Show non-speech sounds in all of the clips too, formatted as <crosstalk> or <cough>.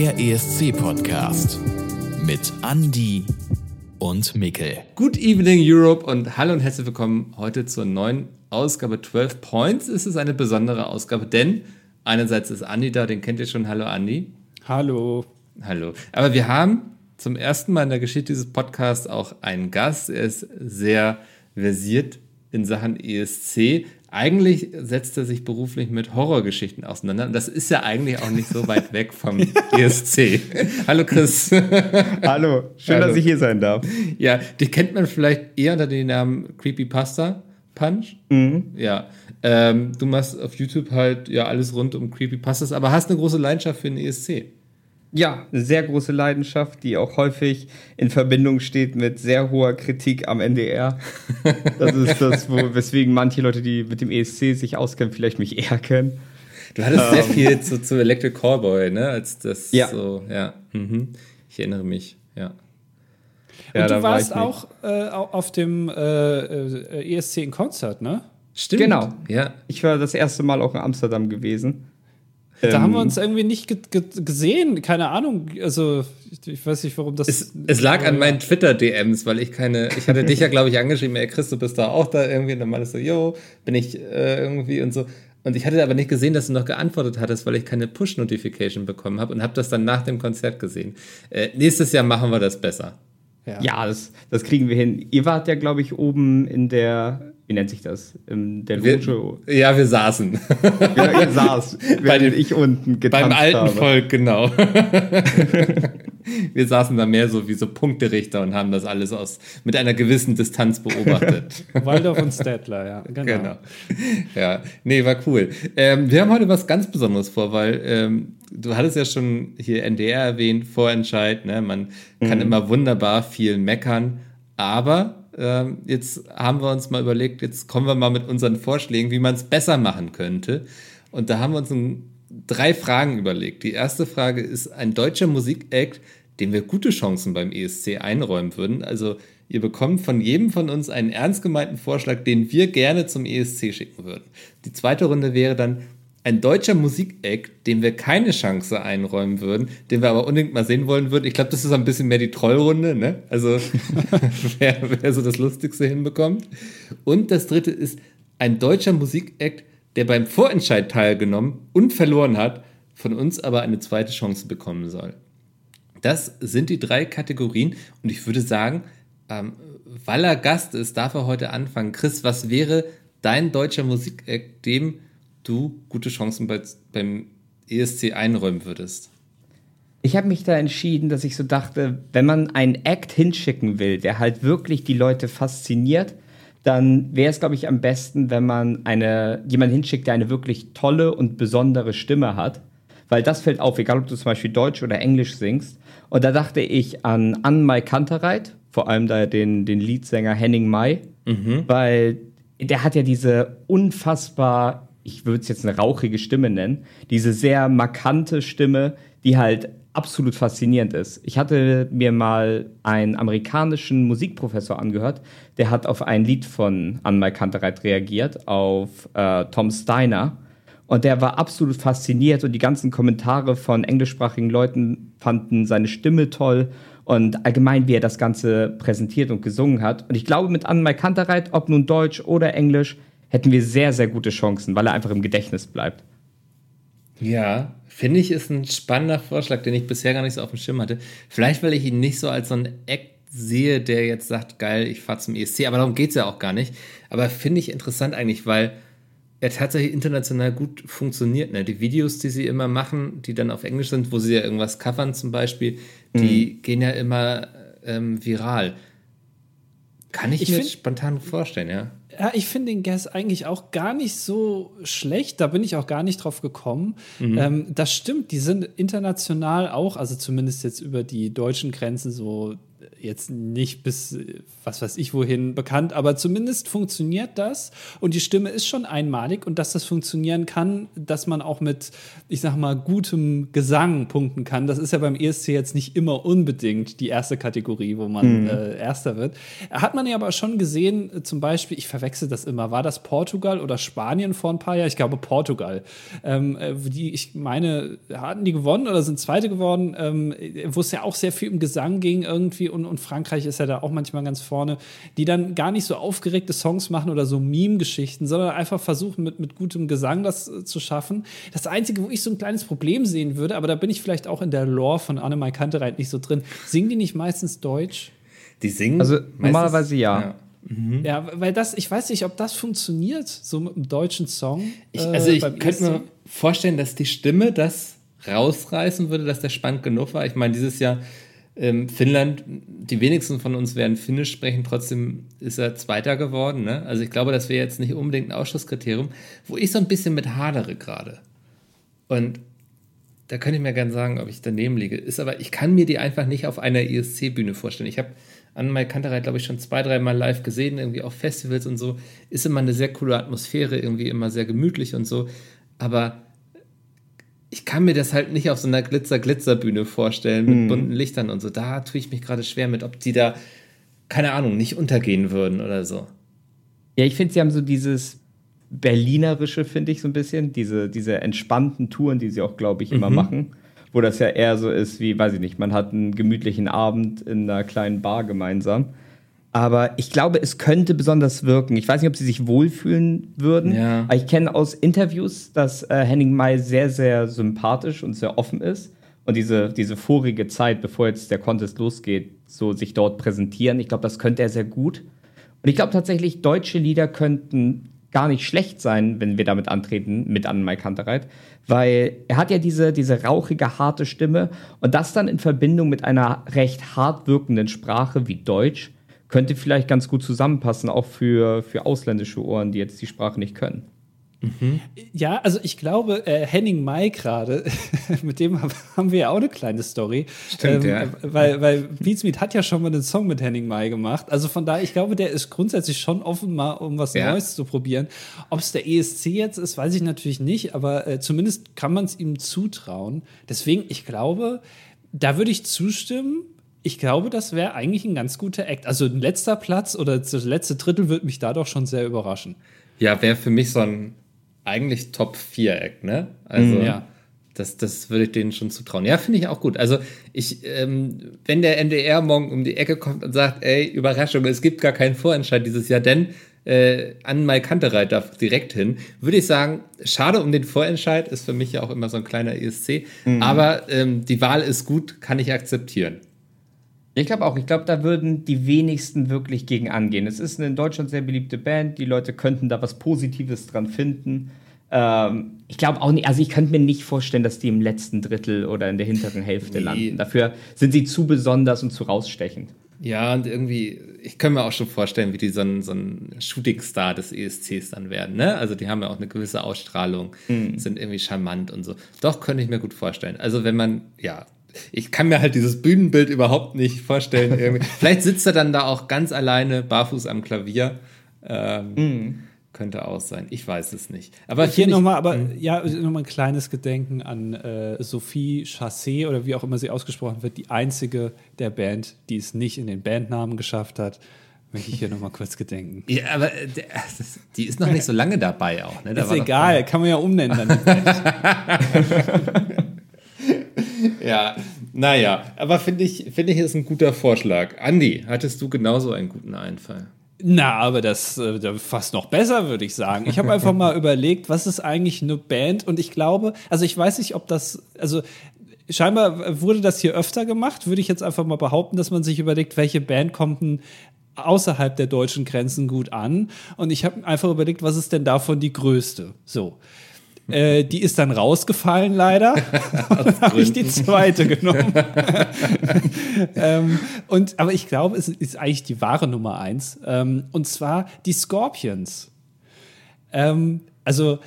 Der ESC-Podcast mit Andy und Mikkel. Good evening Europe und hallo und herzlich willkommen heute zur neuen Ausgabe 12 Points. Es ist eine besondere Ausgabe, denn einerseits ist Andy da, den kennt ihr schon. Hallo Andy. Hallo. Hallo. Aber wir haben zum ersten Mal in der Geschichte dieses Podcasts auch einen Gast. Er ist sehr versiert in Sachen ESC. Eigentlich setzt er sich beruflich mit Horrorgeschichten auseinander. Und das ist ja eigentlich auch nicht so weit weg vom <laughs> ESC. Hallo Chris. Hallo, schön, Hallo. dass ich hier sein darf. Ja, dich kennt man vielleicht eher unter dem Namen Creepypasta Punch. Mhm. Ja. Ähm, du machst auf YouTube halt ja alles rund um Creepypastas, aber hast eine große Leidenschaft für den ESC. Ja, eine sehr große Leidenschaft, die auch häufig in Verbindung steht mit sehr hoher Kritik am NDR. Das ist das, wo, <laughs> weswegen manche Leute, die mit dem ESC sich auskennen, vielleicht mich eher kennen. Du hattest ähm, sehr viel zu, zu Electric Callboy, ne? Als das ja. so, ja. Mhm. Ich erinnere mich, ja. Und ja, du warst war auch äh, auf dem äh, äh ESC in Konzert, ne? Stimmt. Genau. Ja. Ich war das erste Mal auch in Amsterdam gewesen. Da ähm, haben wir ähm, uns irgendwie nicht ge ge gesehen, keine Ahnung. Also, ich, ich, weiß nicht, warum das. Es, es lag an meinen Twitter-DMs, weil ich keine. Ich hatte dich ja, glaube ich, angeschrieben, ey, Chris, du bist da auch da irgendwie. Und dann meintest du, yo, bin ich äh, irgendwie und so. Und ich hatte aber nicht gesehen, dass du noch geantwortet hattest, weil ich keine Push-Notification bekommen habe und habe das dann nach dem Konzert gesehen. Äh, nächstes Jahr machen wir das besser. Ja, ja das, das kriegen wir hin. Ihr wart ja, glaube ich, oben in der wie nennt sich das? In der Loge? Wir, ja, wir saßen. Ja, ihr saß, <laughs> Bei den, ich unten getanzt Beim alten habe. Volk, genau. <laughs> wir saßen da mehr so wie so Punkterichter und haben das alles aus, mit einer gewissen Distanz beobachtet. <laughs> Waldorf und Stedtler, ja. Genau. genau. Ja, nee, war cool. Ähm, wir haben heute was ganz Besonderes vor, weil ähm, du hattest ja schon hier NDR erwähnt, Vorentscheid, ne? Man kann mhm. immer wunderbar viel meckern, aber ähm, jetzt haben wir uns mal überlegt, jetzt kommen wir mal mit unseren Vorschlägen, wie man es besser machen könnte. Und da haben wir uns ein, drei Fragen überlegt. Die erste Frage ist ein deutscher Musikact, dem wir gute Chancen beim ESC einräumen würden. Also ihr bekommt von jedem von uns einen ernst gemeinten Vorschlag, den wir gerne zum ESC schicken würden. Die zweite Runde wäre dann, ein deutscher Musikact, dem wir keine Chance einräumen würden, den wir aber unbedingt mal sehen wollen würden. Ich glaube, das ist ein bisschen mehr die Trollrunde, ne? Also <laughs> <laughs> wer, wer so das Lustigste hinbekommt. Und das dritte ist ein deutscher Musikact, der beim Vorentscheid teilgenommen und verloren hat, von uns aber eine zweite Chance bekommen soll. Das sind die drei Kategorien und ich würde sagen, ähm, weil er Gast ist, darf er heute anfangen. Chris, was wäre dein deutscher Musikact, dem du gute Chancen bei, beim ESC einräumen würdest? Ich habe mich da entschieden, dass ich so dachte, wenn man einen Act hinschicken will, der halt wirklich die Leute fasziniert, dann wäre es, glaube ich, am besten, wenn man eine, jemanden hinschickt, der eine wirklich tolle und besondere Stimme hat. Weil das fällt auf, egal ob du zum Beispiel Deutsch oder Englisch singst. Und da dachte ich an Ann-Mai Kantereit, vor allem da den, den Leadsänger Henning Mai, mhm. weil der hat ja diese unfassbar ich würde es jetzt eine rauchige Stimme nennen, diese sehr markante Stimme, die halt absolut faszinierend ist. Ich hatte mir mal einen amerikanischen Musikprofessor angehört, der hat auf ein Lied von Anmal Kantereit reagiert, auf äh, Tom Steiner. Und der war absolut fasziniert und die ganzen Kommentare von englischsprachigen Leuten fanden seine Stimme toll und allgemein, wie er das Ganze präsentiert und gesungen hat. Und ich glaube, mit Anmal Kantereit, ob nun Deutsch oder Englisch, hätten wir sehr, sehr gute Chancen, weil er einfach im Gedächtnis bleibt. Ja, finde ich, ist ein spannender Vorschlag, den ich bisher gar nicht so auf dem Schirm hatte. Vielleicht, weil ich ihn nicht so als so ein Act sehe, der jetzt sagt, geil, ich fahre zum ESC, aber darum geht es ja auch gar nicht. Aber finde ich interessant eigentlich, weil er tatsächlich international gut funktioniert. Ne? Die Videos, die sie immer machen, die dann auf Englisch sind, wo sie ja irgendwas covern zum Beispiel, die mhm. gehen ja immer ähm, viral. Kann ich, ich mir spontan vorstellen, ja. Ja, ich finde den Guess eigentlich auch gar nicht so schlecht. Da bin ich auch gar nicht drauf gekommen. Mhm. Ähm, das stimmt, die sind international auch, also zumindest jetzt über die deutschen Grenzen so jetzt nicht bis was weiß ich wohin bekannt, aber zumindest funktioniert das und die Stimme ist schon einmalig und dass das funktionieren kann, dass man auch mit, ich sag mal, gutem Gesang punkten kann. Das ist ja beim ESC jetzt nicht immer unbedingt die erste Kategorie, wo man mhm. äh, Erster wird. Hat man ja aber schon gesehen, zum Beispiel, ich verwechsel das immer, war das Portugal oder Spanien vor ein paar Jahren? Ich glaube Portugal. Ähm, äh, die, ich meine, hatten die gewonnen oder sind Zweite geworden, ähm, wo es ja auch sehr viel um Gesang ging irgendwie und, und Frankreich ist ja da auch manchmal ganz vorne, die dann gar nicht so aufgeregte Songs machen oder so Meme-Geschichten, sondern einfach versuchen, mit, mit gutem Gesang das äh, zu schaffen. Das Einzige, wo ich so ein kleines Problem sehen würde, aber da bin ich vielleicht auch in der Lore von Annemai Kantereit nicht so drin, singen die nicht meistens Deutsch? Die singen? Also normalerweise ja. ja. Mhm. Ja, weil das, ich weiß nicht, ob das funktioniert, so mit einem deutschen Song. Ich, also, ich könnte mir vorstellen, dass die Stimme das rausreißen würde, dass der spannend genug war. Ich meine, dieses Jahr ähm, Finnland, die wenigsten von uns werden Finnisch sprechen, trotzdem ist er Zweiter geworden. Ne? Also ich glaube, das wäre jetzt nicht unbedingt ein Ausschlusskriterium, wo ich so ein bisschen mit hadere gerade. Und da könnte ich mir gerne sagen, ob ich daneben liege. Ist aber, ich kann mir die einfach nicht auf einer ESC-Bühne vorstellen. Ich habe Annemai glaube ich, schon zwei, dreimal live gesehen, irgendwie auf Festivals und so. Ist immer eine sehr coole Atmosphäre, irgendwie immer sehr gemütlich und so. Aber ich kann mir das halt nicht auf so einer Glitzer-Glitzer-Bühne vorstellen mit hm. bunten Lichtern und so. Da tue ich mich gerade schwer mit, ob die da, keine Ahnung, nicht untergehen würden oder so. Ja, ich finde, sie haben so dieses Berlinerische, finde ich so ein bisschen, diese, diese entspannten Touren, die sie auch, glaube ich, immer mhm. machen, wo das ja eher so ist wie, weiß ich nicht, man hat einen gemütlichen Abend in einer kleinen Bar gemeinsam. Aber ich glaube, es könnte besonders wirken. Ich weiß nicht, ob sie sich wohlfühlen würden. Ja. Aber ich kenne aus Interviews, dass äh, Henning May sehr, sehr sympathisch und sehr offen ist. Und diese, diese vorige Zeit, bevor jetzt der Contest losgeht, so sich dort präsentieren, ich glaube, das könnte er sehr gut. Und ich glaube tatsächlich, deutsche Lieder könnten gar nicht schlecht sein, wenn wir damit antreten, mit Annemai Kantereit, weil er hat ja diese, diese rauchige, harte Stimme und das dann in Verbindung mit einer recht hart wirkenden Sprache wie Deutsch könnte vielleicht ganz gut zusammenpassen, auch für, für ausländische Ohren, die jetzt die Sprache nicht können. Mhm. Ja, also ich glaube, äh, Henning Mai gerade, <laughs> mit dem haben wir ja auch eine kleine Story. Stimmt, ähm, ja. Weil, weil Beatsmeet hat ja schon mal einen Song mit Henning Mai gemacht. Also von daher, ich glaube, der ist grundsätzlich schon offen, mal um was ja. Neues zu probieren. Ob es der ESC jetzt ist, weiß ich natürlich nicht, aber äh, zumindest kann man es ihm zutrauen. Deswegen, ich glaube, da würde ich zustimmen ich glaube, das wäre eigentlich ein ganz guter Act. Also ein letzter Platz oder das letzte Drittel würde mich da doch schon sehr überraschen. Ja, wäre für mich so ein eigentlich Top 4 Act, ne? Also mhm, ja. das, das würde ich denen schon zutrauen. Ja, finde ich auch gut. Also ich, ähm, wenn der NDR morgen um die Ecke kommt und sagt, ey, Überraschung, es gibt gar keinen Vorentscheid dieses Jahr, denn äh, an Mai Kantereit darf direkt hin, würde ich sagen, schade um den Vorentscheid, ist für mich ja auch immer so ein kleiner ESC, mhm. aber ähm, die Wahl ist gut, kann ich akzeptieren. Ich glaube auch. Ich glaube, da würden die wenigsten wirklich gegen angehen. Es ist eine in Deutschland sehr beliebte Band. Die Leute könnten da was Positives dran finden. Ähm, ich glaube auch nicht, also ich könnte mir nicht vorstellen, dass die im letzten Drittel oder in der hinteren Hälfte nee. landen. Dafür sind sie zu besonders und zu rausstechend. Ja, und irgendwie, ich kann mir auch schon vorstellen, wie die so ein, so ein Shooting-Star des ESCs dann werden. Ne? Also die haben ja auch eine gewisse Ausstrahlung, mhm. sind irgendwie charmant und so. Doch, könnte ich mir gut vorstellen. Also wenn man, ja, ich kann mir halt dieses Bühnenbild überhaupt nicht vorstellen. <laughs> Vielleicht sitzt er dann da auch ganz alleine barfuß am Klavier. Ähm, mm. Könnte auch sein. Ich weiß es nicht. Aber hier nochmal, aber hm. ja, nochmal ein kleines Gedenken an äh, Sophie Chassé oder wie auch immer sie ausgesprochen wird, die einzige der Band, die es nicht in den Bandnamen geschafft hat. Möchte ich hier nochmal kurz gedenken. Ja, aber der, das, <laughs> die ist noch nicht so lange dabei auch. Ne? Da ist egal, kann man ja umnennen dann. <laughs> ja, naja, aber finde ich, finde ich, ist ein guter Vorschlag. Andi, hattest du genauso einen guten Einfall? Na, aber das äh, fast noch besser, würde ich sagen. Ich habe einfach mal <laughs> überlegt, was ist eigentlich eine Band? Und ich glaube, also ich weiß nicht, ob das, also scheinbar wurde das hier öfter gemacht, würde ich jetzt einfach mal behaupten, dass man sich überlegt, welche Band kommt denn außerhalb der deutschen Grenzen gut an. Und ich habe einfach überlegt, was ist denn davon die größte? So. Äh, die ist dann rausgefallen leider. <laughs> dann habe ich die zweite genommen. <laughs> ähm, und, aber ich glaube, es ist eigentlich die wahre Nummer eins. Ähm, und zwar die Scorpions. Ähm, Also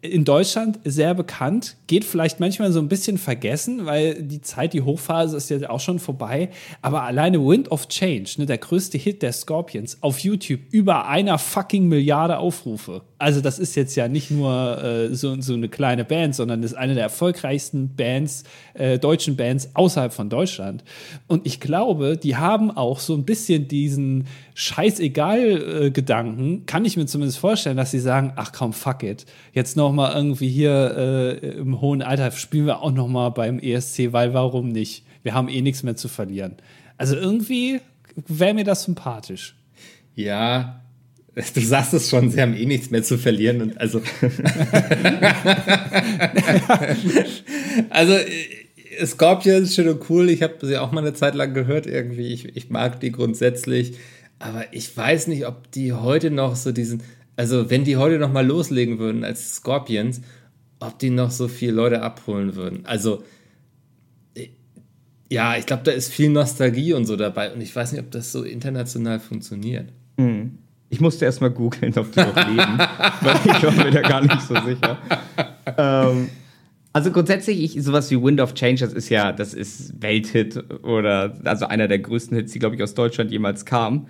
in Deutschland sehr bekannt, geht vielleicht manchmal so ein bisschen vergessen, weil die Zeit, die Hochphase ist ja auch schon vorbei. Aber alleine Wind of Change, ne, der größte Hit der Scorpions auf YouTube, über einer fucking Milliarde Aufrufe. Also das ist jetzt ja nicht nur äh, so, so eine kleine Band, sondern ist eine der erfolgreichsten Bands, äh, deutschen Bands außerhalb von Deutschland. Und ich glaube, die haben auch so ein bisschen diesen Scheißegal-Gedanken, äh, kann ich mir zumindest vorstellen, dass sie sagen, ach komm, fuck it. Jetzt noch mal irgendwie hier äh, im hohen Alter spielen wir auch noch mal beim ESC, weil warum nicht? Wir haben eh nichts mehr zu verlieren. Also irgendwie wäre mir das sympathisch. Ja, <laughs> Du sagst es schon, sie haben eh nichts mehr zu verlieren. Und also, <laughs> also äh, Scorpion ist schön und cool. Ich habe sie auch mal eine Zeit lang gehört irgendwie. Ich, ich mag die grundsätzlich. Aber ich weiß nicht, ob die heute noch so diesen, also wenn die heute noch mal loslegen würden als Scorpions, ob die noch so viele Leute abholen würden. Also äh, ja, ich glaube, da ist viel Nostalgie und so dabei. Und ich weiß nicht, ob das so international funktioniert. Mhm. Ich musste erst mal googeln, ob die noch leben, <laughs> weil ich war mir da gar nicht so sicher. Ähm, also grundsätzlich, ich, sowas wie Wind of Change, das ist ja, das ist Welthit oder also einer der größten Hits, die, glaube ich, aus Deutschland jemals kam.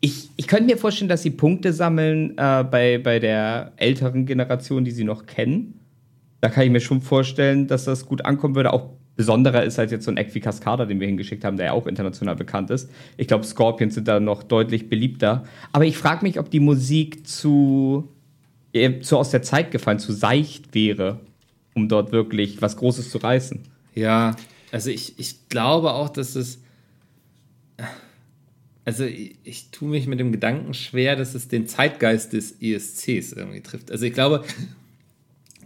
Ich, ich könnte mir vorstellen, dass sie Punkte sammeln äh, bei, bei der älteren Generation, die sie noch kennen. Da kann ich mir schon vorstellen, dass das gut ankommen würde, auch besonderer ist als jetzt so ein Eck wie Cascada, den wir hingeschickt haben, der ja auch international bekannt ist. Ich glaube, Scorpions sind da noch deutlich beliebter. Aber ich frage mich, ob die Musik zu, äh, zu aus der Zeit gefallen, zu seicht wäre, um dort wirklich was Großes zu reißen. Ja, also ich, ich glaube auch, dass es. Also ich, ich tue mich mit dem Gedanken schwer, dass es den Zeitgeist des ESCs irgendwie trifft. Also ich glaube,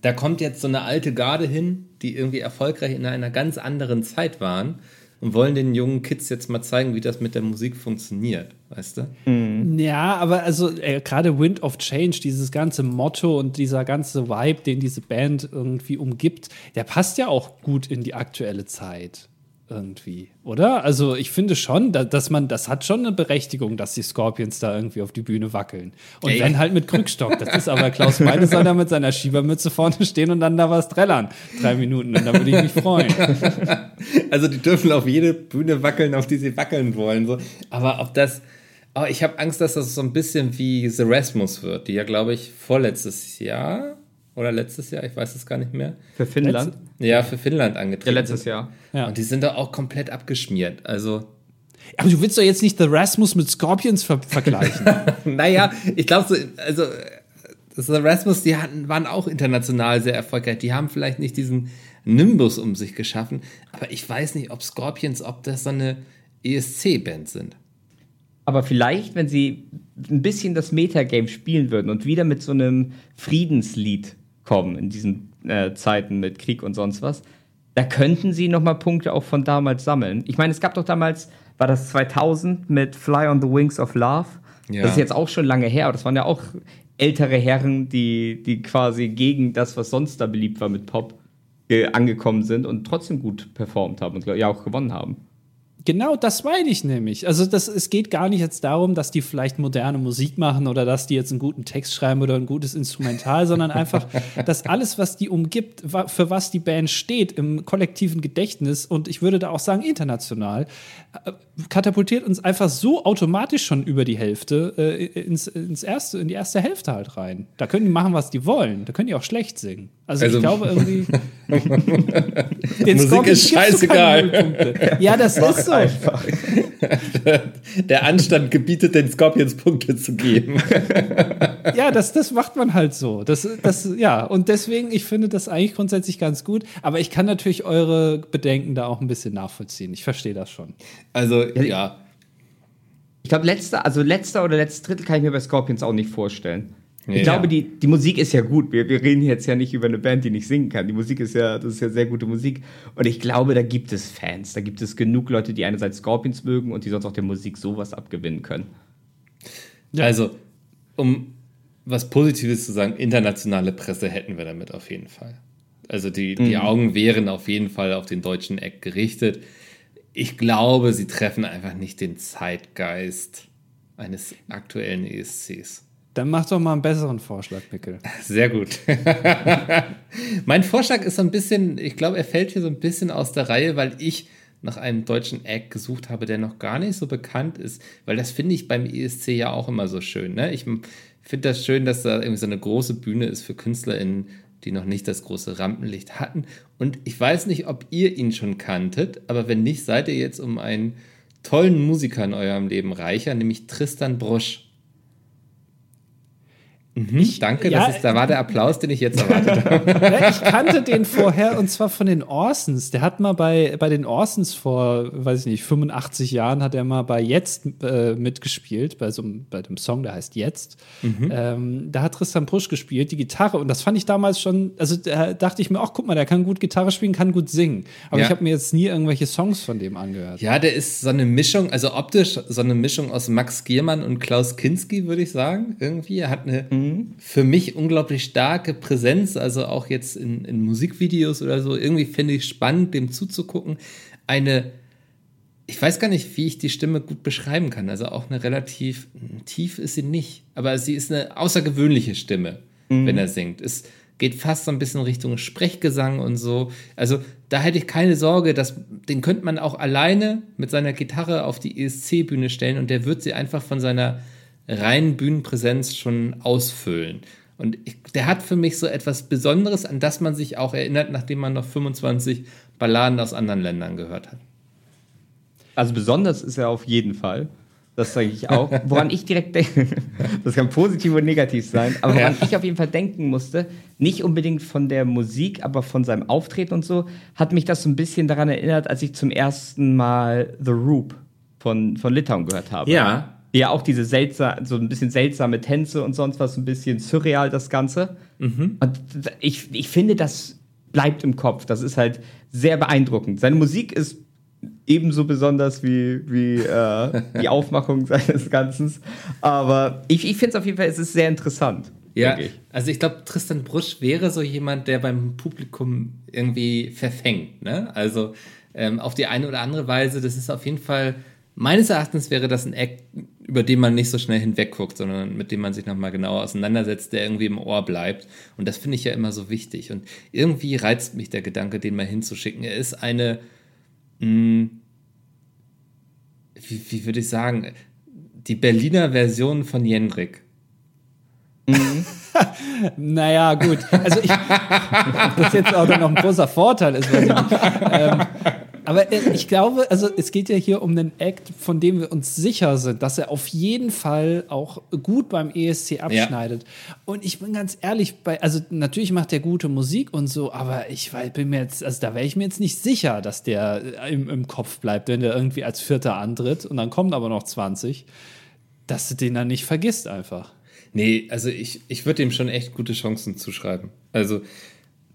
da kommt jetzt so eine alte Garde hin, die irgendwie erfolgreich in einer ganz anderen Zeit waren und wollen den jungen Kids jetzt mal zeigen, wie das mit der Musik funktioniert, weißt du? Mhm. Ja, aber also äh, gerade Wind of Change, dieses ganze Motto und dieser ganze Vibe, den diese Band irgendwie umgibt, der passt ja auch gut in die aktuelle Zeit irgendwie, oder? Also ich finde schon, dass man, das hat schon eine Berechtigung, dass die Scorpions da irgendwie auf die Bühne wackeln. Und Ey. wenn halt mit Krückstock. Das ist aber Klaus Meine soll da mit seiner Schiebermütze vorne stehen und dann da was trällern. Drei Minuten, und da würde ich mich freuen. <laughs> Also die dürfen auf jede Bühne wackeln, auf die sie wackeln wollen. So. Aber ob das. Oh, ich habe Angst, dass das so ein bisschen wie The Rasmus wird, die ja, glaube ich, vorletztes Jahr oder letztes Jahr, ich weiß es gar nicht mehr. Für Finnland? Letz ja, für Finnland angetreten. Ja, letztes Jahr. Ja. Und die sind da auch komplett abgeschmiert. Also. Aber du willst doch jetzt nicht The Rasmus mit Scorpions ver vergleichen. <laughs> naja, ich glaube so, also The Rasmus, die hatten, waren auch international sehr erfolgreich. Die haben vielleicht nicht diesen Nimbus um sich geschaffen, aber ich weiß nicht, ob Scorpions, ob das so eine ESC-Band sind. Aber vielleicht, wenn sie ein bisschen das Metagame spielen würden und wieder mit so einem Friedenslied kommen in diesen äh, Zeiten mit Krieg und sonst was, da könnten sie noch mal Punkte auch von damals sammeln. Ich meine, es gab doch damals, war das 2000 mit Fly on the Wings of Love? Ja. Das ist jetzt auch schon lange her, aber das waren ja auch ältere Herren, die, die quasi gegen das, was sonst da beliebt war mit Pop, angekommen sind und trotzdem gut performt haben und ja auch gewonnen haben. Genau, das meine ich nämlich. Also das, es geht gar nicht jetzt darum, dass die vielleicht moderne Musik machen oder dass die jetzt einen guten Text schreiben oder ein gutes Instrumental, sondern einfach, <laughs> dass alles, was die umgibt, für was die Band steht im kollektiven Gedächtnis und ich würde da auch sagen international, äh, katapultiert uns einfach so automatisch schon über die Hälfte äh, ins, ins erste, in die erste Hälfte halt rein. Da können die machen, was die wollen. Da können die auch schlecht singen. Also, also ich glaube <laughs> irgendwie. <laughs> den Musik Scorpions ist scheißegal. Ja, das ist so. Einfach. <laughs> Der Anstand gebietet den Scorpions Punkte zu geben. <laughs> ja, das, das macht man halt so. Das, das, ja, und deswegen, ich finde das eigentlich grundsätzlich ganz gut. Aber ich kann natürlich eure Bedenken da auch ein bisschen nachvollziehen. Ich verstehe das schon. Also, ja. Ich glaube, letzter, also letzter oder letztes Drittel kann ich mir bei Scorpions auch nicht vorstellen. Ich ja. glaube, die, die Musik ist ja gut. Wir, wir reden jetzt ja nicht über eine Band, die nicht singen kann. Die Musik ist ja, das ist ja sehr gute Musik. Und ich glaube, da gibt es Fans. Da gibt es genug Leute, die einerseits Scorpions mögen und die sonst auch der Musik sowas abgewinnen können. Ja. Also, um was Positives zu sagen, internationale Presse hätten wir damit auf jeden Fall. Also die, die mhm. Augen wären auf jeden Fall auf den deutschen Eck gerichtet. Ich glaube, sie treffen einfach nicht den Zeitgeist eines aktuellen ESCs. Dann mach doch mal einen besseren Vorschlag, Mickel. Sehr gut. <laughs> mein Vorschlag ist so ein bisschen, ich glaube, er fällt hier so ein bisschen aus der Reihe, weil ich nach einem deutschen Act gesucht habe, der noch gar nicht so bekannt ist, weil das finde ich beim ESC ja auch immer so schön. Ne? Ich finde das schön, dass da irgendwie so eine große Bühne ist für KünstlerInnen, die noch nicht das große Rampenlicht hatten. Und ich weiß nicht, ob ihr ihn schon kanntet, aber wenn nicht, seid ihr jetzt um einen tollen Musiker in eurem Leben reicher, nämlich Tristan Brusch. Mhm, ich, danke, ja, das ist, da war der Applaus, den ich jetzt <laughs> erwartet habe. ich kannte den vorher und zwar von den Orsons. Der hat mal bei, bei den Orsons vor, weiß ich nicht, 85 Jahren hat er mal bei Jetzt äh, mitgespielt, bei so einem, bei dem Song, der heißt Jetzt. Mhm. Ähm, da hat Tristan Pusch gespielt, die Gitarre. Und das fand ich damals schon, also da dachte ich mir, ach guck mal, der kann gut Gitarre spielen, kann gut singen. Aber ja. ich habe mir jetzt nie irgendwelche Songs von dem angehört. Ja, der ist so eine Mischung, also optisch so eine Mischung aus Max Giermann und Klaus Kinski, würde ich sagen. Irgendwie. Er hat eine. Mhm für mich unglaublich starke Präsenz, also auch jetzt in, in Musikvideos oder so. Irgendwie finde ich spannend, dem zuzugucken. Eine, ich weiß gar nicht, wie ich die Stimme gut beschreiben kann. Also auch eine relativ tief ist sie nicht, aber sie ist eine außergewöhnliche Stimme, mhm. wenn er singt. Es geht fast so ein bisschen Richtung Sprechgesang und so. Also da hätte ich keine Sorge, dass den könnte man auch alleine mit seiner Gitarre auf die ESC-Bühne stellen und der wird sie einfach von seiner reinen Bühnenpräsenz schon ausfüllen. Und ich, der hat für mich so etwas Besonderes, an das man sich auch erinnert, nachdem man noch 25 Balladen aus anderen Ländern gehört hat. Also besonders ist er auf jeden Fall. Das sage ich auch. Woran ich direkt denke, <laughs> das kann positiv und negativ sein, aber woran ja. ich auf jeden Fall denken musste, nicht unbedingt von der Musik, aber von seinem Auftreten und so, hat mich das so ein bisschen daran erinnert, als ich zum ersten Mal The Roop von, von Litauen gehört habe. Ja ja auch diese seltsam, so ein bisschen seltsame Tänze und sonst was, ein bisschen surreal das Ganze. Mhm. Und ich, ich finde, das bleibt im Kopf. Das ist halt sehr beeindruckend. Seine Musik ist ebenso besonders wie, wie äh, <laughs> die Aufmachung seines Ganzen. Aber ich, ich finde es auf jeden Fall, es ist sehr interessant. Ja, ich. also ich glaube, Tristan Brusch wäre so jemand, der beim Publikum irgendwie verfängt. Ne? Also ähm, auf die eine oder andere Weise, das ist auf jeden Fall Meines Erachtens wäre das ein Act, über den man nicht so schnell hinwegguckt, sondern mit dem man sich nochmal genauer auseinandersetzt, der irgendwie im Ohr bleibt. Und das finde ich ja immer so wichtig. Und irgendwie reizt mich der Gedanke, den mal hinzuschicken. Er ist eine, mh, hm, wie, wie würde ich sagen, die Berliner Version von Jendrik. Mhm. <laughs> naja, gut. Also ich, das jetzt auch noch ein großer Vorteil ist, weiß ich nicht. Ähm, aber äh, ich glaube, also es geht ja hier um einen Act, von dem wir uns sicher sind, dass er auf jeden Fall auch gut beim ESC abschneidet. Ja. Und ich bin ganz ehrlich, bei, also natürlich macht er gute Musik und so, aber ich bin mir jetzt, also da wäre ich mir jetzt nicht sicher, dass der im, im Kopf bleibt, wenn der irgendwie als Vierter antritt und dann kommen aber noch 20, dass du den dann nicht vergisst einfach. Nee, also ich, ich würde ihm schon echt gute Chancen zuschreiben. Also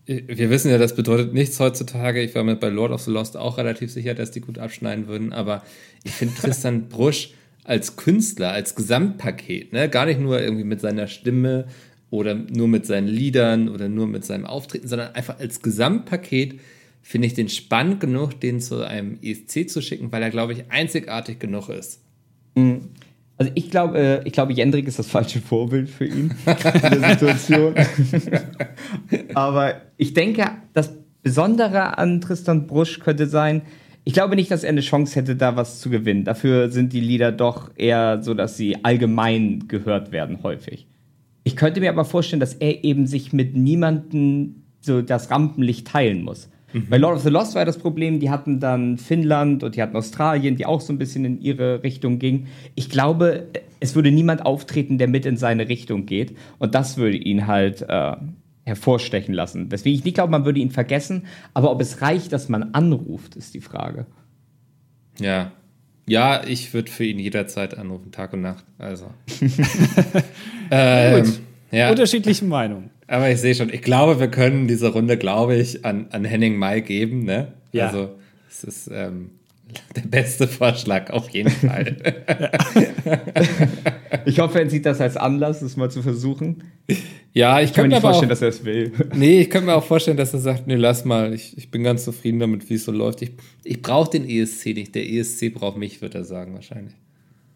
wir wissen ja, das bedeutet nichts heutzutage. Ich war mir bei Lord of the Lost auch relativ sicher, dass die gut abschneiden würden. Aber ich finde <laughs> Tristan Brusch als Künstler, als Gesamtpaket, ne, gar nicht nur irgendwie mit seiner Stimme oder nur mit seinen Liedern oder nur mit seinem Auftreten, sondern einfach als Gesamtpaket finde ich den spannend genug, den zu einem ESC zu schicken, weil er, glaube ich, einzigartig genug ist. Mhm. Also ich glaube, äh, ich glaube, Jendrik ist das falsche Vorbild für ihn <laughs> in der Situation. <laughs> Aber ich denke, das Besondere an Tristan Brusch könnte sein, ich glaube nicht, dass er eine Chance hätte, da was zu gewinnen. Dafür sind die Lieder doch eher so, dass sie allgemein gehört werden, häufig. Ich könnte mir aber vorstellen, dass er eben sich mit niemandem so das Rampenlicht teilen muss. Mhm. Bei Lord of the Lost war das Problem, die hatten dann Finnland und die hatten Australien, die auch so ein bisschen in ihre Richtung gingen. Ich glaube, es würde niemand auftreten, der mit in seine Richtung geht. Und das würde ihn halt äh, hervorstechen lassen. Deswegen ich nicht glaube, man würde ihn vergessen. Aber ob es reicht, dass man anruft, ist die Frage. Ja. Ja, ich würde für ihn jederzeit anrufen, Tag und Nacht. Also. <laughs> ähm, ja. Unterschiedliche Meinungen. Aber ich sehe schon, ich glaube, wir können diese Runde, glaube ich, an, an Henning Mai geben. Ne? Ja. Also, es ist ähm, der beste Vorschlag, auf jeden <laughs> Fall. ich hoffe, er sieht das als Anlass, es mal zu versuchen. Ja, ich, ich kann mir nicht vorstellen, auch, dass er es will. Nee, ich könnte mir auch vorstellen, dass er sagt, nee, lass mal, ich, ich bin ganz zufrieden damit, wie es so läuft. Ich, ich brauche den ESC nicht, der ESC braucht mich, wird er sagen, wahrscheinlich.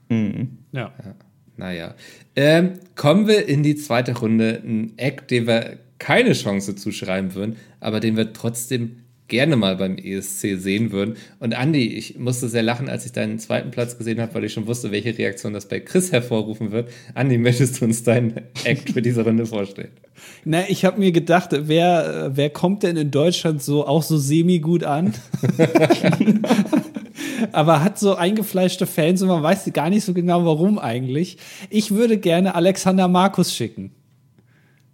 Mhm. Ja. ja. Naja. Ähm, kommen wir in die zweite Runde. Ein Act, den wir keine Chance zuschreiben würden, aber den wir trotzdem gerne mal beim ESC sehen würden. Und Andi, ich musste sehr lachen, als ich deinen zweiten Platz gesehen habe, weil ich schon wusste, welche Reaktion das bei Chris hervorrufen wird. Andi, möchtest du uns deinen Act für diese Runde vorstellen? Na, ich habe mir gedacht, wer, wer kommt denn in Deutschland so auch so semi gut an? <laughs> aber hat so eingefleischte Fans und man weiß gar nicht so genau, warum eigentlich. Ich würde gerne Alexander Markus schicken.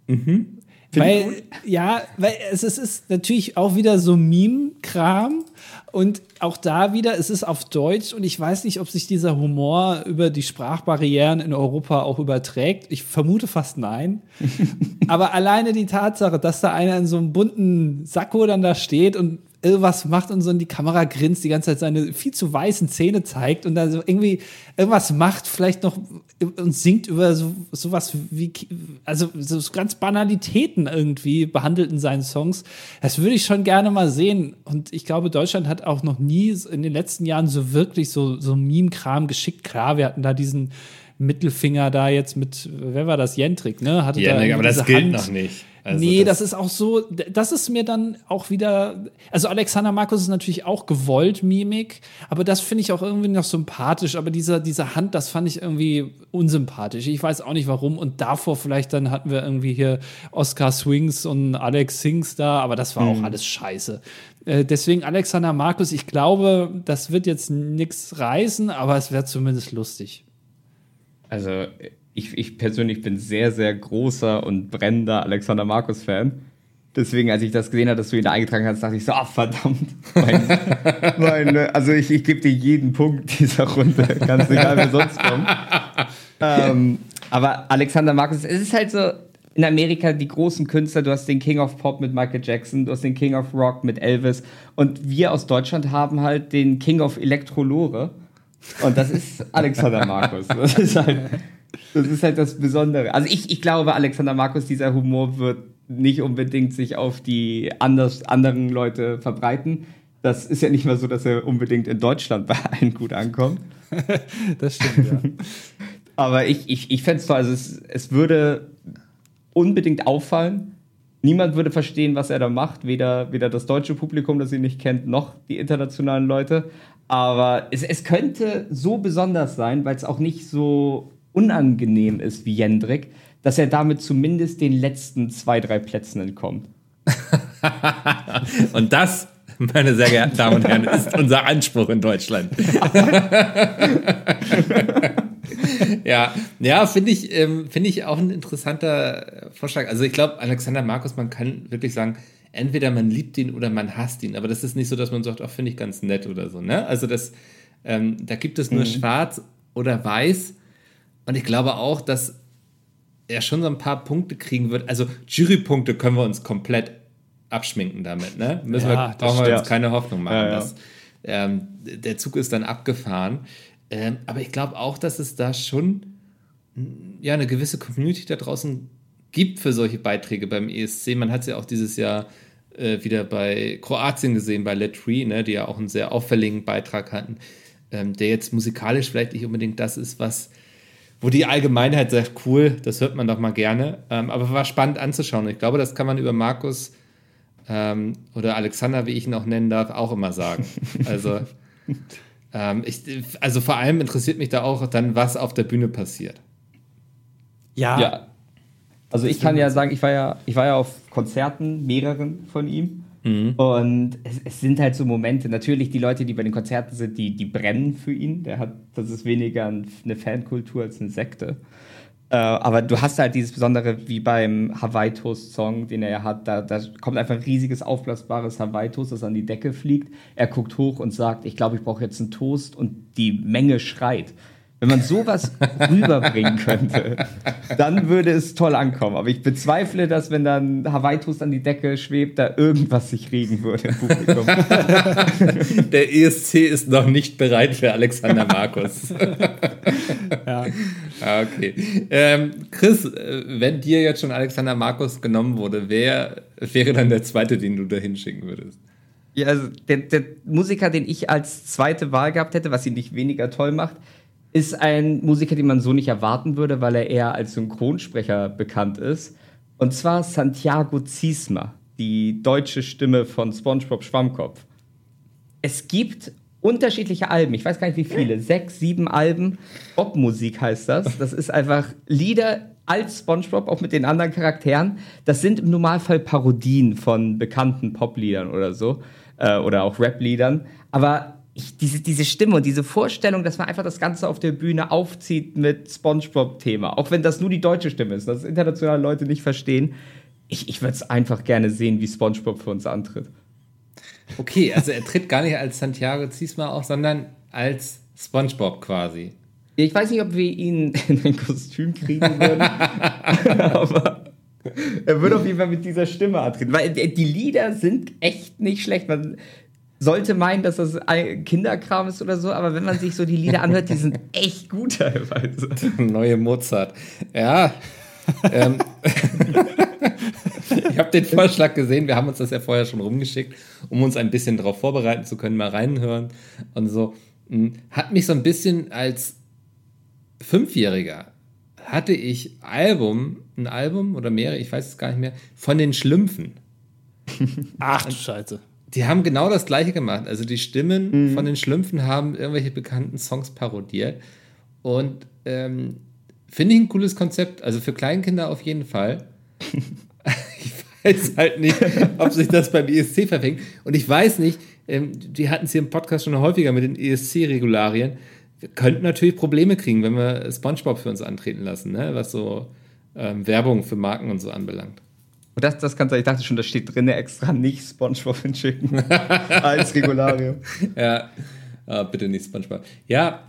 Mhm. Weil, ja, weil es, es ist natürlich auch wieder so Meme-Kram und auch da wieder, es ist auf Deutsch und ich weiß nicht, ob sich dieser Humor über die Sprachbarrieren in Europa auch überträgt. Ich vermute fast nein. <laughs> Aber alleine die Tatsache, dass da einer in so einem bunten Sakko dann da steht und irgendwas macht und so in die Kamera grinst, die ganze Zeit seine viel zu weißen Zähne zeigt und dann so irgendwie irgendwas macht, vielleicht noch und singt über so sowas wie also so ganz Banalitäten irgendwie behandelt in seinen Songs. Das würde ich schon gerne mal sehen und ich glaube, Deutschland hat auch noch nie in den letzten Jahren so wirklich so so Meme-Kram geschickt. Klar, wir hatten da diesen Mittelfinger da jetzt mit, wer war das? Jentrik, ne? Hatte Jentrik, aber das gilt Hand. noch nicht. Also nee, das, das, ist auch so, das ist mir dann auch wieder, also Alexander Markus ist natürlich auch gewollt Mimik, aber das finde ich auch irgendwie noch sympathisch, aber diese, diese Hand, das fand ich irgendwie unsympathisch. Ich weiß auch nicht warum und davor vielleicht dann hatten wir irgendwie hier Oscar Swings und Alex Sings da, aber das war mhm. auch alles scheiße. Äh, deswegen Alexander Markus, ich glaube, das wird jetzt nichts reißen, aber es wäre zumindest lustig. Also ich, ich persönlich bin sehr, sehr großer und brennender Alexander Markus-Fan. Deswegen, als ich das gesehen habe, dass du ihn da eingetragen hast, dachte ich so, ah, verdammt. <laughs> Mein, meine, also ich, ich gebe dir jeden Punkt dieser Runde, ganz egal, wer sonst kommt. ähm, aber Alexander Markus, es ist halt so, in Amerika die großen Künstler, du hast den King of Pop mit Michael Jackson, du hast den King of Rock mit Elvis und wir aus Deutschland haben halt den King of Elektrolore und das ist Alexander Markus. Das ist halt das ist halt das Besondere. Also ich, ich glaube, Alexander Markus, dieser Humor wird nicht unbedingt sich auf die anders, anderen Leute verbreiten. Das ist ja nicht mal so, dass er unbedingt in Deutschland bei allen gut ankommt. <laughs> das stimmt, ja. Aber ich, ich, ich fände es toll. Also es, es würde unbedingt auffallen. Niemand würde verstehen, was er da macht. Weder, weder das deutsche Publikum, das ihn nicht kennt, noch die internationalen Leute. Aber es, es könnte so besonders sein, weil es auch nicht so unangenehm ist wie Jendrik, dass er damit zumindest den letzten zwei, drei Plätzen entkommt. <laughs> und das, meine sehr geehrten Damen und Herren, ist unser Anspruch in Deutschland. <laughs> <laughs> ja, ja, finde ich, ähm, finde ich auch ein interessanter Vorschlag. Also ich glaube, Alexander Markus, man kann wirklich sagen, entweder man liebt ihn oder man hasst ihn. Aber das ist nicht so, dass man sagt, auch finde ich ganz nett oder so. Ne? Also das, ähm, da gibt es nur mhm. Schwarz oder Weiß. Und ich glaube auch, dass er schon so ein paar Punkte kriegen wird. Also Jurypunkte können wir uns komplett abschminken damit. Ne? Müssen ja, wir, brauchen wir uns keine Hoffnung machen. Ja, ja. Dass, ähm, der Zug ist dann abgefahren. Ähm, aber ich glaube auch, dass es da schon ja, eine gewisse Community da draußen gibt für solche Beiträge beim ESC. Man hat es ja auch dieses Jahr äh, wieder bei Kroatien gesehen, bei Let Free, ne, die ja auch einen sehr auffälligen Beitrag hatten, ähm, der jetzt musikalisch vielleicht nicht unbedingt das ist, was wo die Allgemeinheit sagt, cool, das hört man doch mal gerne. Ähm, aber war spannend anzuschauen. Ich glaube, das kann man über Markus ähm, oder Alexander, wie ich ihn auch nennen darf, auch immer sagen. Also, <laughs> ähm, ich, also vor allem interessiert mich da auch dann, was auf der Bühne passiert. Ja. ja. Also ich kann ja sagen, ich war ja, ich war ja auf Konzerten, mehreren von ihm. Mhm. Und es, es, sind halt so Momente, natürlich die Leute, die bei den Konzerten sind, die, die brennen für ihn. Der hat, das ist weniger eine Fankultur als eine Sekte. Äh, aber du hast halt dieses Besondere wie beim Hawaii Toast Song, den er ja hat. Da, da kommt einfach ein riesiges aufblasbares Hawaii Toast, das an die Decke fliegt. Er guckt hoch und sagt, ich glaube, ich brauche jetzt einen Toast und die Menge schreit. Wenn man sowas <laughs> rüberbringen könnte, dann würde es toll ankommen. Aber ich bezweifle, dass wenn dann Hawaii-Toast an die Decke schwebt, da irgendwas sich regen würde im Publikum. <laughs> Der ESC ist noch nicht bereit für Alexander <laughs> Markus. ja. Ah, okay. Ähm, Chris, äh, wenn dir jetzt schon Alexander Markus genommen wurde, wer wäre dann der zweite, den du da hinschicken würdest? Ja, also der, der Musiker, den ich als zweite Wahl gehabt hätte, was ihn nicht weniger toll macht, ist ein Musiker, den man so nicht erwarten würde, weil er eher als Synchronsprecher bekannt ist. Und zwar Santiago Ziesma, die deutsche Stimme von SpongeBob Schwammkopf. Es gibt unterschiedliche Alben, ich weiß gar nicht wie viele, sechs, sieben Alben. Popmusik heißt das. Das ist einfach Lieder als SpongeBob, auch mit den anderen Charakteren. Das sind im Normalfall Parodien von bekannten Popliedern oder so. Äh, oder auch Rap-Liedern. Aber ich, diese, diese Stimme und diese Vorstellung, dass man einfach das Ganze auf der Bühne aufzieht mit SpongeBob-Thema, auch wenn das nur die deutsche Stimme ist, dass internationale Leute nicht verstehen. Ich, ich würde es einfach gerne sehen, wie SpongeBob für uns antritt. Okay, also er tritt gar nicht als Santiago Ziesma auf, sondern als SpongeBob quasi. Ich weiß nicht, ob wir ihn in ein Kostüm kriegen würden, <laughs> aber er würde auf jeden Fall mit dieser Stimme antreten, weil die Lieder sind echt nicht schlecht. Man, sollte meinen, dass das Kinderkram ist oder so, aber wenn man sich so die Lieder anhört, die sind <laughs> echt gut teilweise. <laughs> Neue Mozart. Ja. ähm, <laughs> ich habe den Vorschlag gesehen, wir haben uns das ja vorher schon rumgeschickt, um uns ein bisschen darauf vorbereiten zu können, mal reinhören und so. Hm, hat mich so ein bisschen als Fünfjähriger hatte ich Album, ein Album oder mehrere, ich weiß es gar nicht mehr, von den Schlümpfen. Ach du Scheiße die haben genau das gleiche gemacht. Also die Stimmen mhm. von den Schlümpfen haben irgendwelche bekannten Songs parodiert. Und ähm, finde ich ein cooles Konzept. Also für Kleinkinder auf jeden Fall. <laughs> ich weiß halt nicht, ob sich das beim ESC verfängt. Und ich weiß nicht, ähm, die hatten es hier im Podcast schon häufiger mit den ESC-Regularien. Wir könnten natürlich Probleme kriegen, wenn wir SpongeBob für uns antreten lassen, ne? was so ähm, Werbung für Marken und so anbelangt. Und das, das kann sein, ich dachte schon, da steht drin extra nicht SpongeBob in Chicken <laughs> als Regularium. ja, ah, bitte nicht SpongeBob. Ja,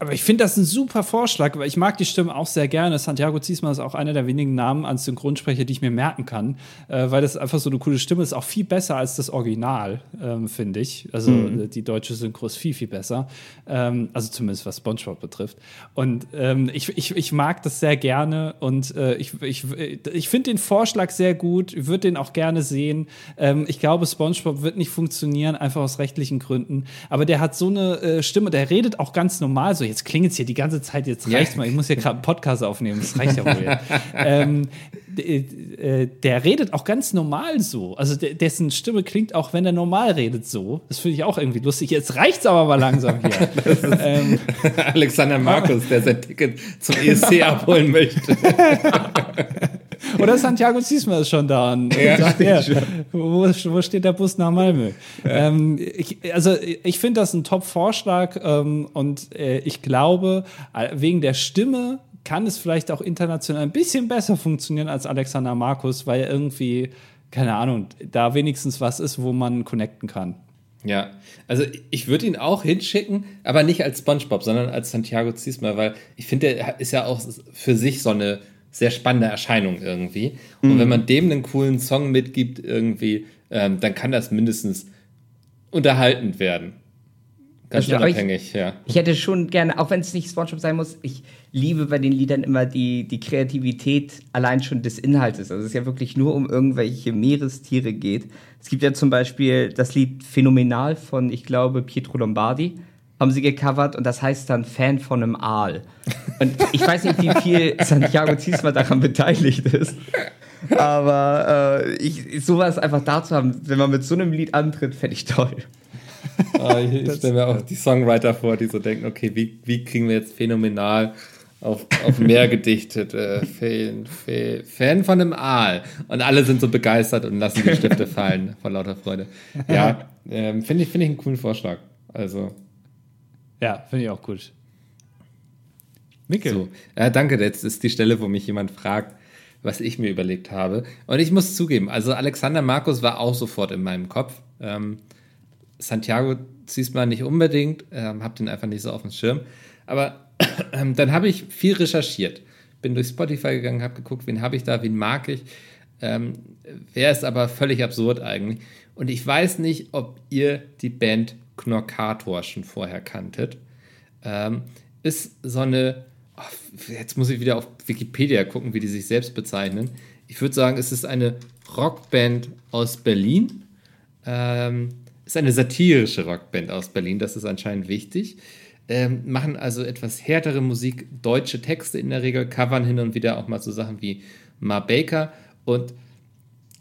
aber ich finde das ein super Vorschlag, weil ich mag die Stimme auch sehr gerne. Santiago Ziesma ist auch einer der wenigen Namen als Synchronsprecher, die ich mir merken kann, äh, weil das einfach so eine coole Stimme ist. Auch viel besser als das Original, ähm, finde ich. Also mhm. die deutsche Synchro ist viel, viel besser. Ähm, also zumindest was Spongebob betrifft. Und ähm, ich, ich, ich mag das sehr gerne und äh, ich, ich, ich finde den Vorschlag sehr gut. Würde den auch gerne sehen. Ähm, ich glaube, Spongebob wird nicht funktionieren, einfach aus rechtlichen Gründen. Aber der hat so eine äh, Stimme, der redet auch ganz normal so jetzt klingt es hier die ganze Zeit, jetzt reicht's ja. mal, ich muss hier gerade einen Podcast aufnehmen, das reicht ja wohl jetzt. ähm, äh, der redet auch ganz normal so. Also dessen Stimme klingt auch, wenn er normal redet, so. Das finde ich auch irgendwie lustig. Jetzt reicht's aber mal langsam hier. <laughs> ähm, Alexander Markus, der sein Ticket zum ESC abholen möchte. <laughs> <laughs> Oder Santiago Ziesma ist schon da und ja, sagt, <laughs> ja, wo, wo, steht der Bus nach Malmö? Ja. Ähm, ich, also ich finde das ein Top-Vorschlag ähm, und äh, ich glaube, äh, wegen der Stimme kann es vielleicht auch international ein bisschen besser funktionieren als Alexander Markus, weil irgendwie, keine Ahnung, da wenigstens was ist, wo man connecten kann. Ja, also ich würde ihn auch hinschicken, aber nicht als SpongeBob, sondern als Santiago Ziesma, weil ich finde, der ist ja auch für sich so eine sehr spannende Erscheinung irgendwie. Und mhm. wenn man dem einen coolen Song mitgibt irgendwie, ähm, dann kann das mindestens unterhaltend werden. Ganz also, unabhängig, ich, ja. Ich hätte schon gerne, auch wenn es nicht Spongebob sein muss, ich liebe bei den Liedern immer die, die Kreativität allein schon des Inhaltes. Also es ist ja wirklich nur um irgendwelche Meerestiere geht. Es gibt ja zum Beispiel das Lied Phänomenal von, ich glaube, Pietro Lombardi haben sie gecovert und das heißt dann Fan von einem Aal. Und ich weiß nicht, wie viel Santiago Ziesma daran beteiligt ist. Aber äh, ich, sowas einfach da zu haben, wenn man mit so einem Lied antritt, fände ich toll. <laughs> Ah, ich, ich stelle mir auch die Songwriter vor, die so denken, okay, wie, wie kriegen wir jetzt phänomenal auf, auf mehr gedichtet? Äh, Fan, Fan, Fan von einem Aal. Und alle sind so begeistert und lassen die Stifte fallen vor lauter Freude. Ja, ähm, finde ich, find ich einen coolen Vorschlag. Also ja, finde ich auch gut. Mikkel. So. Ja, danke, jetzt ist die Stelle, wo mich jemand fragt, was ich mir überlegt habe. Und ich muss zugeben, also Alexander Markus war auch sofort in meinem Kopf. Ähm, Santiago ziehst man nicht unbedingt, ähm, hab den einfach nicht so auf dem Schirm. Aber ähm, <clears throat> dann habe ich viel recherchiert. Bin durch Spotify gegangen, habe geguckt, wen habe ich da, wen mag ich. Ähm, wer ist aber völlig absurd eigentlich. Und ich weiß nicht, ob ihr die Band Knorkator schon vorher kanntet. Ähm, ist so eine, oh, jetzt muss ich wieder auf Wikipedia gucken, wie die sich selbst bezeichnen. Ich würde sagen, es ist eine Rockband aus Berlin. Ähm, ist eine satirische Rockband aus Berlin, das ist anscheinend wichtig. ähm, machen also etwas härtere Musik, deutsche Texte in der Regel, covern hin und wieder auch mal so Sachen wie Ma Baker und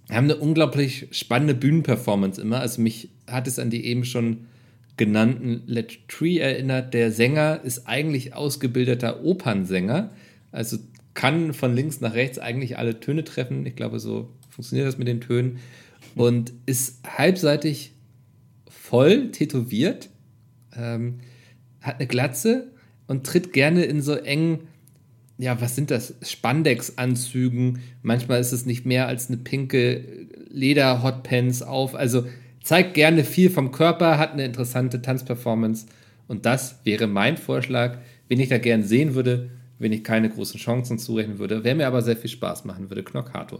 haben eine unglaublich spannende Bühnenperformance immer. Also mich hat es an die eben schon genannten Let Tree erinnert. Der Sänger ist eigentlich ausgebildeter Opernsänger, also kann von links nach rechts eigentlich alle Töne treffen. Ich glaube, so funktioniert das mit den Tönen und ist halbseitig voll tätowiert, ähm, hat eine Glatze und tritt gerne in so engen, ja, was sind das? Spandex-Anzügen. Manchmal ist es nicht mehr als eine pinke Leder-Hotpants auf. Also zeigt gerne viel vom Körper, hat eine interessante Tanzperformance. Und das wäre mein Vorschlag, wen ich da gern sehen würde, wenn ich keine großen Chancen zurechnen würde. Wer mir aber sehr viel Spaß machen würde, Knockator.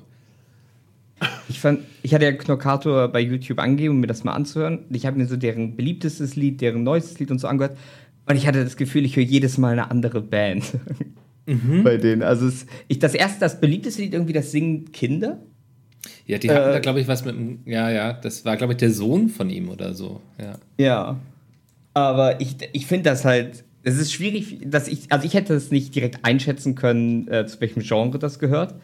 Ich, fand, ich hatte ja Knockator bei YouTube angegeben, um mir das mal anzuhören. Ich habe mir so deren beliebtestes Lied, deren neuestes Lied und so angehört. Und ich hatte das Gefühl, ich höre jedes Mal eine andere Band mhm. bei denen. Also es, ich, das erste, das beliebteste Lied irgendwie, das singen Kinder. Ja, die hatten äh, da, glaube ich, was mit dem, ja, ja, das war, glaube ich, der Sohn von ihm oder so, ja. Ja. Aber ich, ich finde das halt, es ist schwierig, dass ich, also ich hätte es nicht direkt einschätzen können, äh, zu welchem Genre das gehört.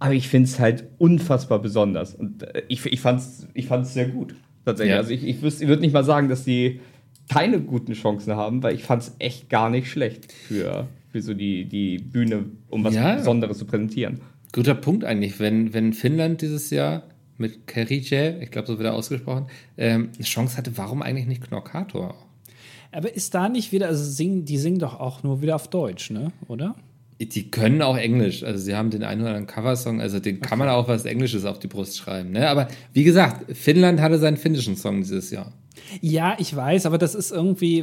Aber ich finde es halt unfassbar besonders. Und äh, ich, ich fand es ich fand's sehr gut. Tatsächlich. Ja. Also ich, ich, ich würde nicht mal sagen, dass die keine guten Chancen haben, weil ich fand es echt gar nicht schlecht für, für so die, die Bühne, um was ja. Besonderes zu präsentieren. Guter Punkt eigentlich, wenn, wenn Finnland dieses Jahr mit Kerije, ich glaube, so wird er ausgesprochen, ähm, eine Chance hatte, warum eigentlich nicht Knockator? Aber ist da nicht wieder, also singen, die singen doch auch nur wieder auf Deutsch, ne? Oder? Die können auch Englisch. Also sie haben den einen oder anderen Coversong, also den kann man auch was Englisches auf die Brust schreiben. Ne? Aber wie gesagt, Finnland hatte seinen finnischen Song dieses Jahr. Ja, ich weiß, aber das ist irgendwie,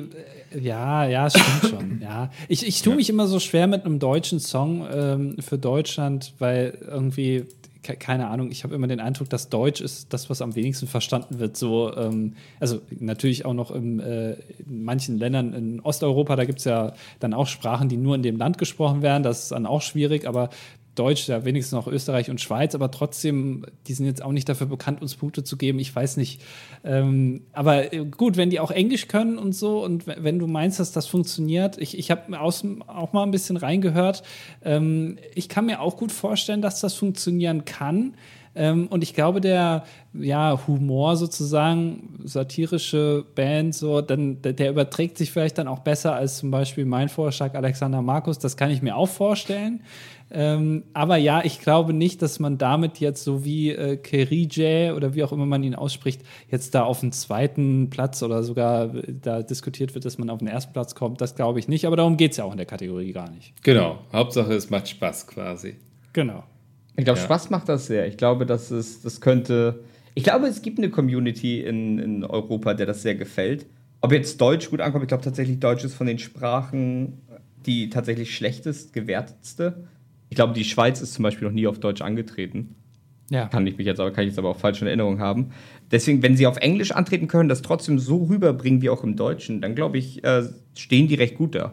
äh, ja, ja, stimmt schon. <laughs> Ja, ich, ich tue mich immer so schwer mit einem deutschen Song ähm, für Deutschland, weil irgendwie keine Ahnung, ich habe immer den Eindruck, dass Deutsch ist das, was am wenigsten verstanden wird. So, ähm, also natürlich auch noch im, äh, in manchen Ländern in Osteuropa, da gibt es ja dann auch Sprachen, die nur in dem Land gesprochen werden. Das ist dann auch schwierig, aber Deutsch, ja wenigstens noch Österreich und Schweiz, aber trotzdem, die sind jetzt auch nicht dafür bekannt, uns Punkte zu geben. Ich weiß nicht. Ähm, aber äh, gut, wenn die auch Englisch können und so und wenn du meinst, dass das funktioniert, ich, ich habe auch mal ein bisschen reingehört. Ähm, ich kann mir auch gut vorstellen, dass das funktionieren kann. Ähm, und ich glaube, der ja, Humor sozusagen, satirische Band, so, dann, der überträgt sich vielleicht dann auch besser als zum Beispiel mein Vorschlag Alexander Markus. Das kann ich mir auch vorstellen. Ähm, aber ja, ich glaube nicht, dass man damit jetzt so wie äh, Kerije oder wie auch immer man ihn ausspricht, jetzt da auf den zweiten Platz oder sogar äh, da diskutiert wird, dass man auf den ersten Platz kommt. Das glaube ich nicht, aber darum geht es ja auch in der Kategorie gar nicht. Genau, Hauptsache es macht Spaß quasi. Genau. Ich glaube, ja. Spaß macht das sehr. Ich glaube, dass es, das könnte. Ich glaube, es gibt eine Community in, in Europa, der das sehr gefällt. Ob jetzt Deutsch gut ankommt, ich glaube tatsächlich, Deutsch ist von den Sprachen die tatsächlich schlechtest gewertetste. Ich glaube, die Schweiz ist zum Beispiel noch nie auf Deutsch angetreten. Ja. Kann ich mich jetzt aber, kann ich jetzt aber auch falsche Erinnerungen haben. Deswegen, wenn sie auf Englisch antreten können, das trotzdem so rüberbringen wie auch im Deutschen, dann glaube ich, äh, stehen die recht gut da.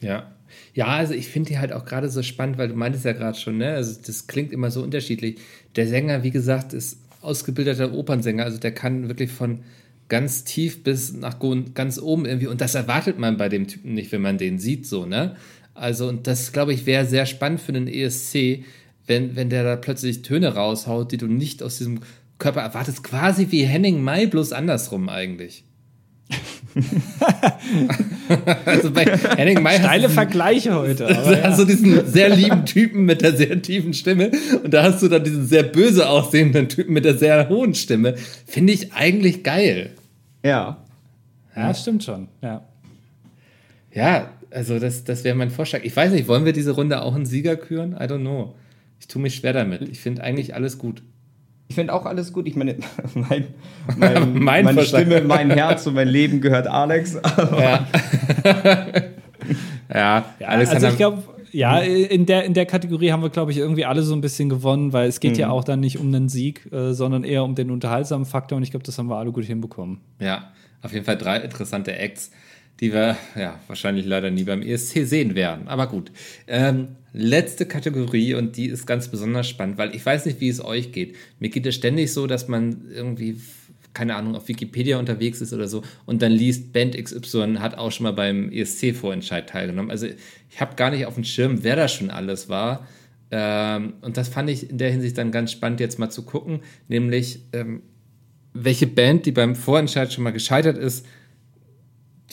Ja. Ja, also ich finde die halt auch gerade so spannend, weil du meintest ja gerade schon, ne? Also das klingt immer so unterschiedlich. Der Sänger, wie gesagt, ist ausgebildeter Opernsänger, also der kann wirklich von ganz tief bis nach ganz oben irgendwie und das erwartet man bei dem Typen nicht, wenn man den sieht, so, ne? Also, und das, glaube ich, wäre sehr spannend für den ESC, wenn, wenn der da plötzlich Töne raushaut, die du nicht aus diesem Körper erwartest. Quasi wie Henning May, bloß andersrum eigentlich. <laughs> also bei Henning May Steile Vergleiche heute. <laughs> Da hast du diesen sehr lieben Typen mit der sehr tiefen Stimme und da hast du dann diesen sehr böse aussehenden Typen mit der sehr hohen Stimme. Finde ich eigentlich geil. Ja. Ja, stimmt schon. Ja. Ja, also das, das wäre mein Vorschlag. Ich weiß nicht, wollen wir diese Runde auch einen Sieger küren? I don't know. Ich tue mich schwer damit. Ich finde eigentlich alles gut. Ich finde auch alles gut. Ich meine, <laughs> mein, <laughs> mein, mein meine Stimme, mein Herz und mein Leben gehört Alex. <laughs> ja. ja, ja, also ich glaube, ja, in der, in der Kategorie haben wir, glaube ich, irgendwie alle so ein bisschen gewonnen, weil es geht mhm. ja auch dann nicht um einen Sieg, äh, sondern eher um den unterhaltsamen Faktor und ich glaube, das haben wir alle gut hinbekommen. Ja, auf jeden Fall drei interessante Acts die wir ja wahrscheinlich leider nie beim ESC sehen werden. Aber gut. Ähm, letzte Kategorie und die ist ganz besonders spannend, weil ich weiß nicht, wie es euch geht. Mir geht es ständig so, dass man irgendwie keine Ahnung, auf Wikipedia unterwegs ist oder so und dann liest, Band XY hat auch schon mal beim ESC-Vorentscheid teilgenommen. Also ich habe gar nicht auf dem Schirm, wer da schon alles war. Ähm, und das fand ich in der Hinsicht dann ganz spannend, jetzt mal zu gucken, nämlich ähm, welche Band, die beim Vorentscheid schon mal gescheitert ist,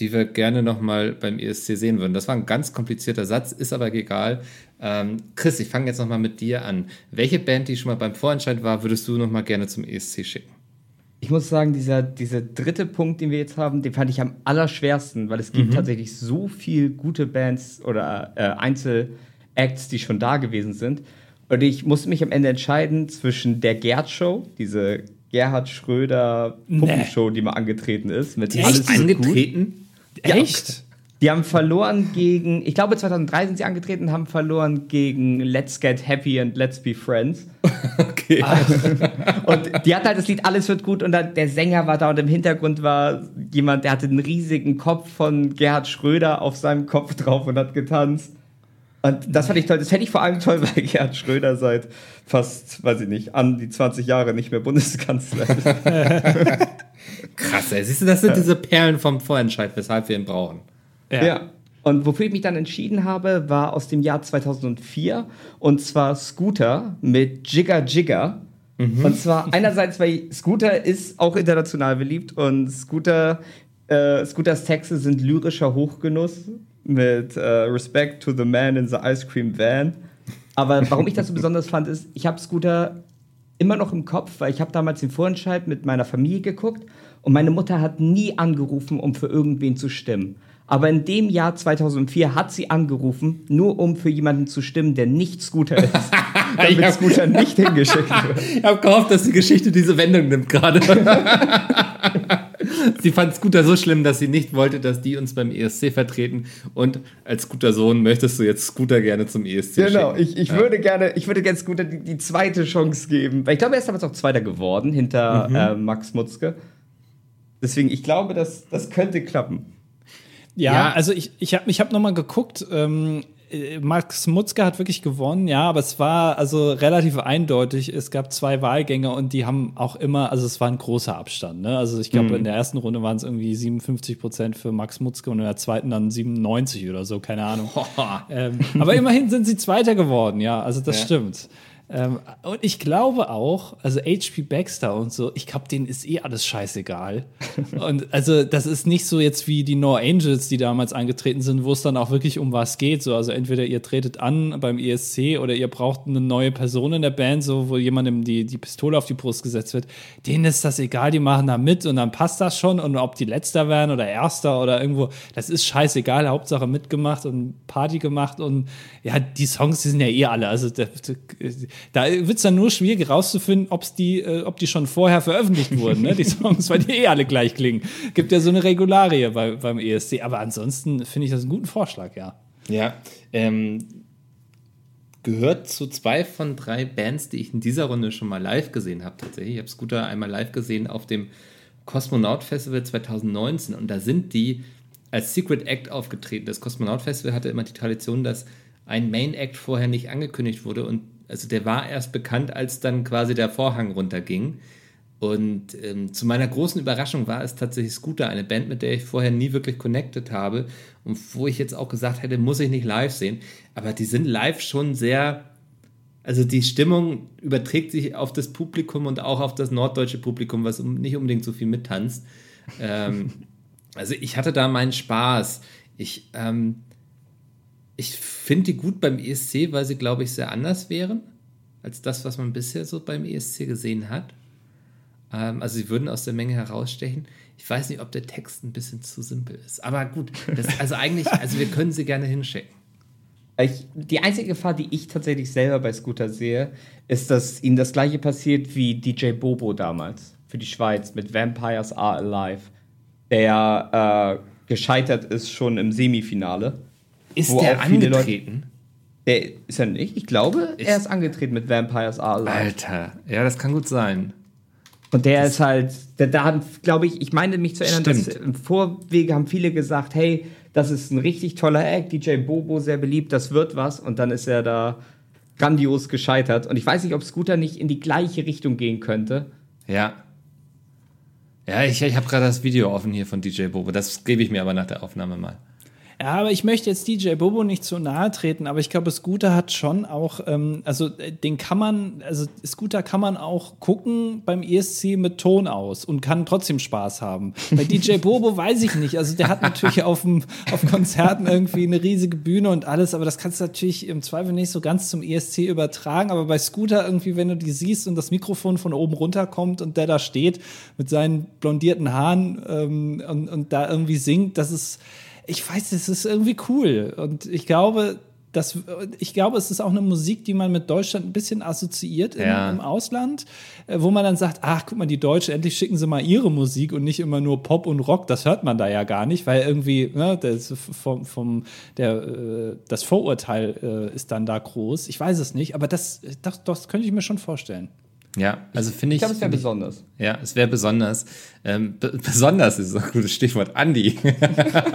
die wir gerne nochmal beim ESC sehen würden. Das war ein ganz komplizierter Satz, ist aber egal. Ähm, Chris, ich fange jetzt nochmal mit dir an. Welche Band, die schon mal beim Vorentscheid war, würdest du nochmal gerne zum ESC schicken? Ich muss sagen, dieser, dieser dritte Punkt, den wir jetzt haben, den fand ich am allerschwersten, weil es gibt mhm. tatsächlich so viele gute Bands oder äh, Einzelacts, die schon da gewesen sind. Und ich musste mich am Ende entscheiden zwischen der Gerd-Show, diese Gerhard Schröder Puppenshow, nee. die mal angetreten ist. Mit Echt? alles angetreten? Echt? <laughs> Die haben verloren gegen, ich glaube 2003 sind sie angetreten, haben verloren gegen Let's Get Happy and Let's Be Friends. <laughs> Okay. <laughs> und die hat halt das Lied Alles wird gut und der Sänger war da und im Hintergrund war jemand, der hatte einen riesigen Kopf von Gerhard Schröder auf seinem Kopf drauf und hat getanzt. Und das fand ich toll. Das fände ich vor allem toll, <laughs> weil Gerhard Schröder seit fast, weiß ich nicht, an die 20 Jahre nicht mehr Bundeskanzler ist. <laughs> Krass, ey. Siehst du, das sind diese Perlen vom Vorentscheid, weshalb wir ihn brauchen. Ja. ja. Und wofür ich mich dann entschieden habe, war aus dem Jahr 2004 und zwar Scooter mit Jigger Jigger. Mhm. Und zwar einerseits, weil Scooter ist auch international beliebt und Scooter, äh, Scooters Texte sind lyrischer Hochgenuss mit äh, Respect to the Man in the Ice Cream Van. Aber warum ich das so besonders fand, ist, ich habe Scooter immer noch im Kopf, weil ich habe damals den Vorentscheid mit meiner Familie geguckt und meine Mutter hat nie angerufen, um für irgendwen zu stimmen. Aber in dem Jahr 2004 hat sie angerufen, nur um für jemanden zu stimmen, der nicht Scooter ist. <laughs> damit hab, Scooter nicht hingeschickt <laughs> wird. Ich habe gehofft, dass die Geschichte diese Wendung nimmt gerade. <laughs> sie fand Scooter so schlimm, dass sie nicht wollte, dass die uns beim ESC vertreten. Und als guter Sohn möchtest du jetzt Scooter gerne zum ESC Genau, ich, ich ja. würde gerne, ich würde gerne Scooter die, die, zweite Chance geben. Weil ich glaube, er ist damals auch Zweiter geworden hinter mhm. äh, Max Mutzke. Deswegen, ich glaube, das, das könnte klappen. Ja, ja, also ich, ich habe ich hab nochmal geguckt, ähm, äh, Max Mutzke hat wirklich gewonnen, ja, aber es war also relativ eindeutig. Es gab zwei Wahlgänge und die haben auch immer, also es war ein großer Abstand. Ne? Also ich glaube, mhm. in der ersten Runde waren es irgendwie 57 Prozent für Max Mutzke und in der zweiten dann 97 oder so, keine Ahnung. <laughs> ähm, aber immerhin sind sie Zweiter geworden, ja, also das ja. stimmt. Ähm, und ich glaube auch, also HP Baxter und so, ich glaube, denen ist eh alles scheißegal. <laughs> und also, das ist nicht so jetzt wie die No Angels, die damals angetreten sind, wo es dann auch wirklich um was geht. So, also entweder ihr tretet an beim ESC oder ihr braucht eine neue Person in der Band, so wo jemandem die, die Pistole auf die Brust gesetzt wird. Denen ist das egal, die machen da mit und dann passt das schon. Und ob die Letzter werden oder Erster oder irgendwo, das ist scheißegal. Hauptsache mitgemacht und Party gemacht und ja, die Songs, die sind ja eh alle. Also da wird es dann nur schwierig rauszufinden, ob's die, äh, ob die schon vorher veröffentlicht wurden, ne? die <laughs> Songs, weil die eh alle gleich klingen. Gibt ja so eine Regularie bei, beim ESC. Aber ansonsten finde ich das einen guten Vorschlag, ja. Ja, ähm, gehört zu zwei von drei Bands, die ich in dieser Runde schon mal live gesehen habe. Tatsächlich, ich habe Scooter einmal live gesehen auf dem Kosmonaut Festival 2019 und da sind die als Secret Act aufgetreten. Das Kosmonaut Festival hatte immer die Tradition, dass ein Main Act vorher nicht angekündigt wurde und also der war erst bekannt, als dann quasi der Vorhang runterging. Und ähm, zu meiner großen Überraschung war es tatsächlich Scooter, eine Band, mit der ich vorher nie wirklich connected habe und wo ich jetzt auch gesagt hätte, muss ich nicht live sehen. Aber die sind live schon sehr, also die Stimmung überträgt sich auf das Publikum und auch auf das norddeutsche Publikum, was nicht unbedingt so viel mittanzt. ähm, <laughs> also ich hatte da meinen Spaß. Ich, ähm, ich finde die gut beim ESC, weil sie, glaube ich, sehr anders wären als das, was man bisher so beim ESC gesehen hat. Ähm, also sie würden aus der Menge herausstechen. Ich weiß nicht, ob der Text ein bisschen zu simpel ist. Aber gut, das, also eigentlich, also wir können sie gerne hinschicken. Ich, die einzige Gefahr, die ich tatsächlich selber bei Scooter sehe, ist, dass ihnen das gleiche passiert wie DJ Bobo damals für die Schweiz mit Vampires Are Alive, der äh, gescheitert ist schon im Semifinale ist der angetreten? der ist er nicht. Ich glaube, ist er ist angetreten mit Vampires Are Alive. Alter, ja, das kann gut sein. Und der das ist halt, der, da haben, glaube ich, ich meine mich zu erinnern, stimmt. dass im Vorwege haben viele gesagt, hey, das ist ein richtig toller Act, DJ Bobo sehr beliebt, das wird was. Und dann ist er da grandios gescheitert. Und ich weiß nicht, ob Scooter nicht in die gleiche Richtung gehen könnte. Ja. Ja, ich, ich habe gerade das Video offen hier von DJ Bobo. Das gebe ich mir aber nach der Aufnahme mal. Ja, aber ich möchte jetzt DJ Bobo nicht zu nahe treten, aber ich glaube, Scooter hat schon auch, ähm, also äh, den kann man, also Scooter kann man auch gucken beim ESC mit Ton aus und kann trotzdem Spaß haben. Bei DJ <laughs> Bobo weiß ich nicht. Also der hat natürlich auf, dem, auf Konzerten irgendwie eine riesige Bühne und alles, aber das kannst du natürlich im Zweifel nicht so ganz zum ESC übertragen. Aber bei Scooter irgendwie, wenn du die siehst und das Mikrofon von oben runterkommt und der da steht mit seinen blondierten Haaren ähm, und, und da irgendwie singt, das ist ich weiß, es ist irgendwie cool. Und ich glaube, das, ich glaube, es ist auch eine Musik, die man mit Deutschland ein bisschen assoziiert im, ja. im, Ausland, äh, wo man dann sagt, ach, guck mal, die Deutschen, endlich schicken sie mal ihre Musik und nicht immer nur Pop und Rock. Das hört man da ja gar nicht, weil irgendwie ne, das, vom, vom, der, äh, das Vorurteil äh, ist dann da groß. Ich weiß es nicht, aber das, das, das könnte ich mir schon vorstellen. Ja, also finde ich. Ich glaube, es wäre besonders. Ja, es wäre besonders. Ähm, besonders ist ein gutes Stichwort. Andi.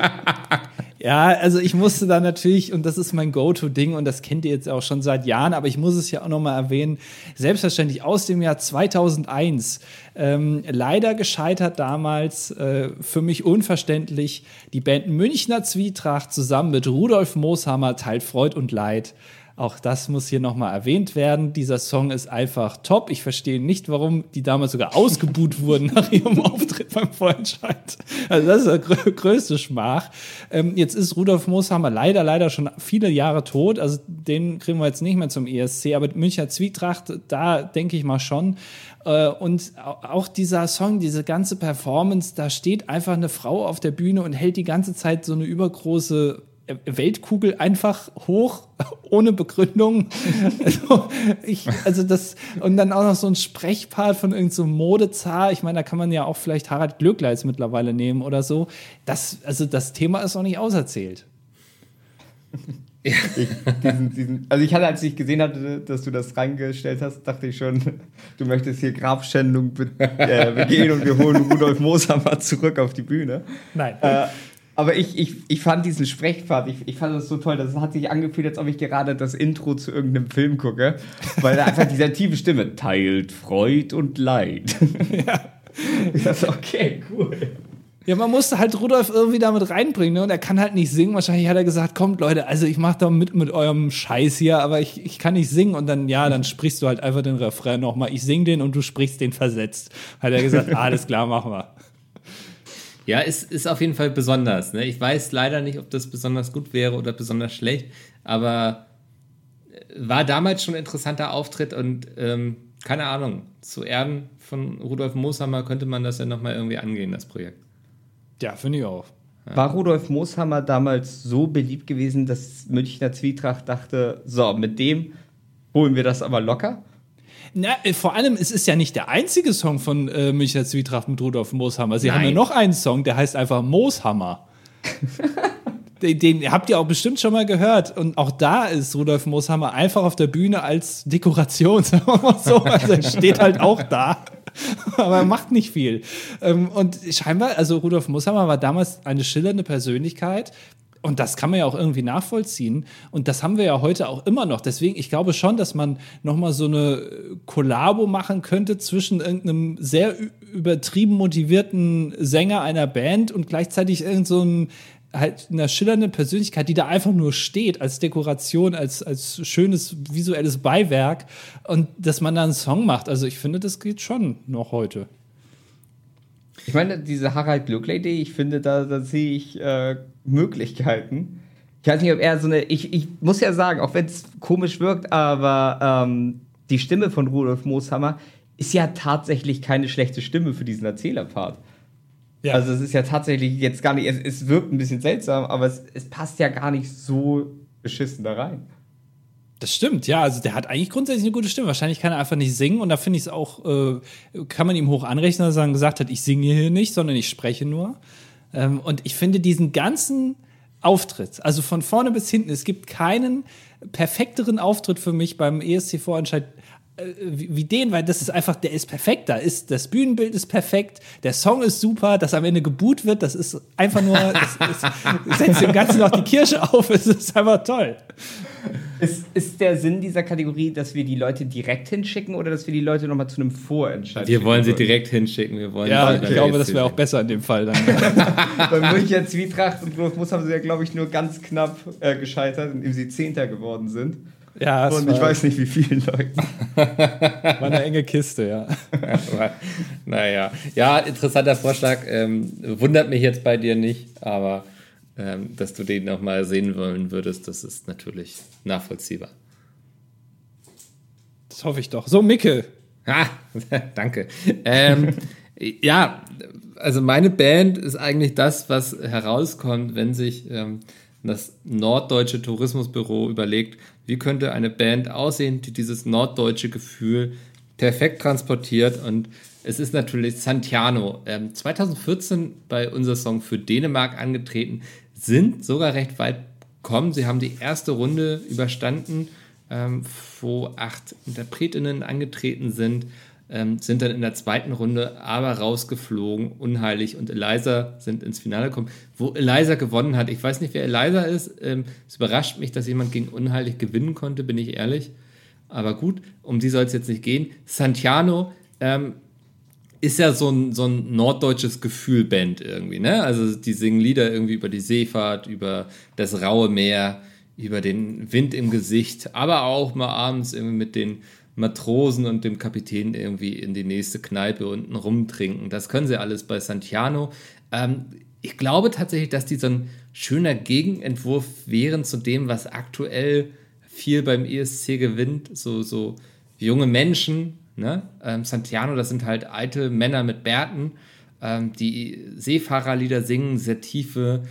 <laughs> ja, also ich musste da natürlich, und das ist mein Go-To-Ding, und das kennt ihr jetzt auch schon seit Jahren, aber ich muss es ja auch nochmal erwähnen, selbstverständlich aus dem Jahr 2001. Ähm, leider gescheitert damals, äh, für mich unverständlich, die Band Münchner Zwietracht zusammen mit Rudolf Mooshammer teilt Freud und Leid. Auch das muss hier nochmal erwähnt werden. Dieser Song ist einfach top. Ich verstehe nicht, warum die damals sogar ausgebuht <laughs> wurden nach ihrem Auftritt beim Vorentscheid. Also das ist der grö größte Schmach. Ähm, jetzt ist Rudolf Mooshammer leider, leider schon viele Jahre tot. Also den kriegen wir jetzt nicht mehr zum ESC. Aber Münchner Zwietracht, da denke ich mal schon. Äh, und auch dieser Song, diese ganze Performance, da steht einfach eine Frau auf der Bühne und hält die ganze Zeit so eine übergroße Weltkugel einfach hoch, <laughs> ohne Begründung. <laughs> Also, ich, also das, und dann auch noch so ein Sprechpart von irgendeinem so Modezar. Ich meine, da kann man ja auch vielleicht Harald Glückleis mittlerweile nehmen oder so. Das, also das Thema ist auch nicht auserzählt. Ich, diesen, diesen, also ich hatte, als ich gesehen hatte, dass du das reingestellt hast, dachte ich schon, du möchtest hier Grabschändung be äh, begehen und wir holen Rudolf Moser mal zurück auf die Bühne. Nein. Äh, aber ich, ich, ich fand diesen Sprechpfad, ich, ich fand das so toll, das hat sich angefühlt, als ob ich gerade das Intro zu irgendeinem Film gucke, weil da einfach diese tiefe Stimme teilt Freud und Leid. Ja. <laughs> Ich dachte, okay, cool. Ja, man musste halt Rudolf irgendwie damit reinbringen, ne? Und er kann halt nicht singen. Wahrscheinlich hat er gesagt, kommt Leute, also ich mach da mit mit eurem Scheiß hier, aber ich, ich kann nicht singen. Und dann, ja, dann sprichst du halt einfach den Refrain nochmal. Ich sing den und du sprichst den versetzt. Hat er gesagt, <laughs> alles klar, machen wir. Ja, es ist auf jeden Fall besonders. Ne? Ich weiß leider nicht, ob das besonders gut wäre oder besonders schlecht, aber äh, war damals schon ein interessanter Auftritt und ähm, keine Ahnung, zu Erden von Rudolf Mooshammer könnte man das ja nochmal irgendwie angehen, das Projekt. Ja, finde ich auch. War Rudolf Mooshammer damals so beliebt gewesen, dass Münchner Zwietracht dachte, so, mit dem holen wir das aber locker? Na, äh, vor allem, es ist ja nicht der einzige Song von äh, Münchner Zwietracht mit Rudolf Mooshammer. Sie Nein. haben ja noch einen Song, der heißt einfach Mooshammer. <laughs> den, den, habt ihr auch bestimmt schon mal gehört. Und auch da ist Rudolf Mooshammer einfach auf der Bühne als Dekoration, <laughs> sagen wir mal so. Also er steht halt auch da. <laughs> Aber er macht nicht viel. Ähm, und scheinbar, also Rudolf Mooshammer war damals eine schillernde Persönlichkeit, und das kann man ja auch irgendwie nachvollziehen. Und das haben wir ja heute auch immer noch. Deswegen, ich glaube schon, dass man nochmal so eine Kollabo machen könnte zwischen irgendeinem sehr übertrieben motivierten Sänger einer Band und gleichzeitig irgendeinem so halt einer schillernden Persönlichkeit, die da einfach nur steht als Dekoration, als, als schönes visuelles Beiwerk und dass man da einen Song macht. Also ich finde, das geht schon noch heute. Ich meine, diese Harald Glück-Idee, ich finde, da, da sehe ich äh, Möglichkeiten. Ich weiß nicht, ob er so eine. Ich, ich muss ja sagen, auch wenn es komisch wirkt, aber ähm, die Stimme von Rudolf Mooshammer ist ja tatsächlich keine schlechte Stimme für diesen Erzählerpart. Ja. Also es ist ja tatsächlich jetzt gar nicht, es, es wirkt ein bisschen seltsam, aber es, es passt ja gar nicht so beschissen da rein. Das stimmt, ja. Also der hat eigentlich grundsätzlich eine gute Stimme. Wahrscheinlich kann er einfach nicht singen und da finde ich es auch, äh, kann man ihm hoch anrechnen, dass er gesagt hat, ich singe hier nicht, sondern ich spreche nur. Ähm, und ich finde diesen ganzen Auftritt, also von vorne bis hinten, es gibt keinen perfekteren Auftritt für mich beim ESC-Vorentscheid äh, wie, den, weil das ist einfach, der ist perfekt. Da ist das Bühnenbild ist perfekt, der Song ist super, dass am Ende geboot wird, das ist einfach nur, das, das setzt dem Ganzen noch die Kirsche auf, <laughs> es ist einfach toll. <laughs> Ist, ist der Sinn dieser Kategorie, dass wir die Leute direkt hinschicken oder dass wir die Leute nochmal zu einem Vorentscheid Wir schicken wollen sie direkt hinschicken. Wir wollen Ja, ich glaube, das wäre auch besser in dem Fall dann. Bei <laughs> München Zwietracht und Muss haben sie ja, glaube ich, nur ganz knapp äh, gescheitert, indem sie Zehnter geworden sind. Ja, und ich weiß nicht, wie vielen Leuten. war eine enge Kiste, ja. <laughs> Aber, naja, ja, interessanter Vorschlag. Ähm, wundert mich jetzt bei dir nicht, aber ähm, dass du den noch mal sehen wollen würdest, das ist natürlich nachvollziehbar. Das hoffe ich doch. So, Micke. Ah, <laughs> danke. Ähm, ja, also meine Band ist eigentlich das, was herauskommt, wenn sich ähm, das Norddeutsche Tourismusbüro überlegt, wie könnte eine Band aussehen, die dieses norddeutsche Gefühl perfekt transportiert. Und es ist natürlich Santiano. Ähm, 2014 bei unser Song für Dänemark angetreten, sind sogar recht weit gekommen. Sie haben die erste Runde überstanden ähm, wo acht Interpretinnen angetreten sind, ähm, sind dann in der zweiten Runde aber rausgeflogen. Unheilig und Eliza sind ins Finale gekommen, wo Eliza gewonnen hat. Ich weiß nicht, wer Eliza ist. Ähm, es überrascht mich, dass jemand gegen Unheilig gewinnen konnte, bin ich ehrlich. Aber gut, um die soll es jetzt nicht gehen. Santiano ähm, ist ja so ein, so ein norddeutsches Gefühlband irgendwie, ne? Also die singen Lieder irgendwie über die Seefahrt, über das raue Meer, über den Wind im Gesicht, aber auch mal abends irgendwie mit den Matrosen und dem Kapitän irgendwie in die nächste Kneipe unten rumtrinken. Das können sie alles bei Santiano. Ähm, ich glaube tatsächlich, dass die so ein schöner Gegenentwurf wären zu dem, was aktuell viel beim ESC gewinnt. So, so junge Menschen, ne? Ähm, Santiano, das sind halt alte Männer mit Bärten, ähm, die Seefahrerlieder singen, sehr tiefe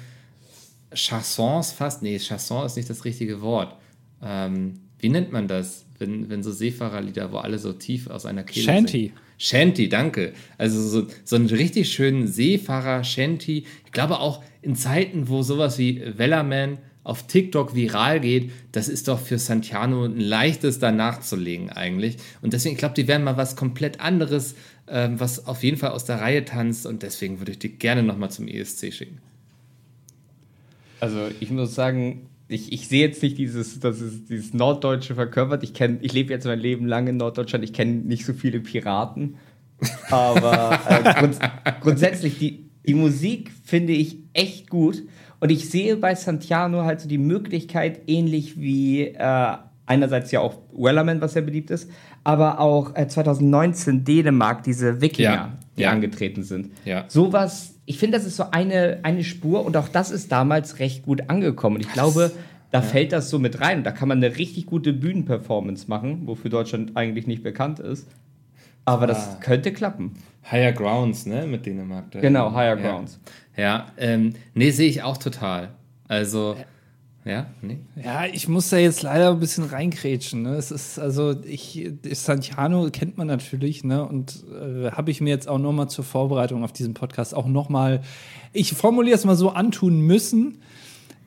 Chansons fast. Nee, Chanson ist nicht das richtige Wort. Ähm, wie nennt man das, wenn, wenn so Seefahrerlieder, wo alle so tief aus einer Kehle Shanty. singen? Shanty, danke. Also so, so einen richtig schönen Seefahrer-Shanty. Ich glaube auch in Zeiten, wo sowas wie Wellerman auf TikTok viral geht, das ist doch für Santiano ein leichtes da nachzulegen eigentlich. Und deswegen, ich glaube, die werden mal was komplett anderes, ähm, was auf jeden Fall aus der Reihe tanzt. Und deswegen würde ich die gerne nochmal zum ESC schicken. Also ich muss sagen, ich, ich sehe jetzt nicht dieses, das ist dieses Norddeutsche verkörpert. Ich kenne, ich lebe jetzt mein Leben lang in Norddeutschland. Ich kenne nicht so viele Piraten. Aber äh, <laughs> grunds grundsätzlich, die, die Musik finde ich echt gut. Und ich sehe bei Santiano halt so die Möglichkeit, ähnlich wie äh, einerseits ja auch Wellerman, was sehr beliebt ist, aber auch äh, 2019 Dänemark, diese Wikinger, Ja, die ja. angetreten sind. Ja. Sowas, ich finde, das ist so eine, eine Spur und auch das ist damals recht gut angekommen. Und ich glaube, da fällt das so mit rein und da kann man eine richtig gute Bühnenperformance machen, wofür Deutschland eigentlich nicht bekannt ist. Aber das Ah. könnte klappen. Higher Grounds, ne, mit Dänemark. da. Genau, Higher ja. Grounds. Ja, ähm, nee, sehe ich auch total. Also, ja, nee. Ja, ich muss da jetzt leider ein bisschen reinkrätschen. Ne? Es ist also, ich, Santiano kennt man natürlich, ne? Und äh, habe ich mir jetzt auch nochmal zur Vorbereitung auf diesen Podcast auch nochmal, ich formuliere es mal so, antun müssen.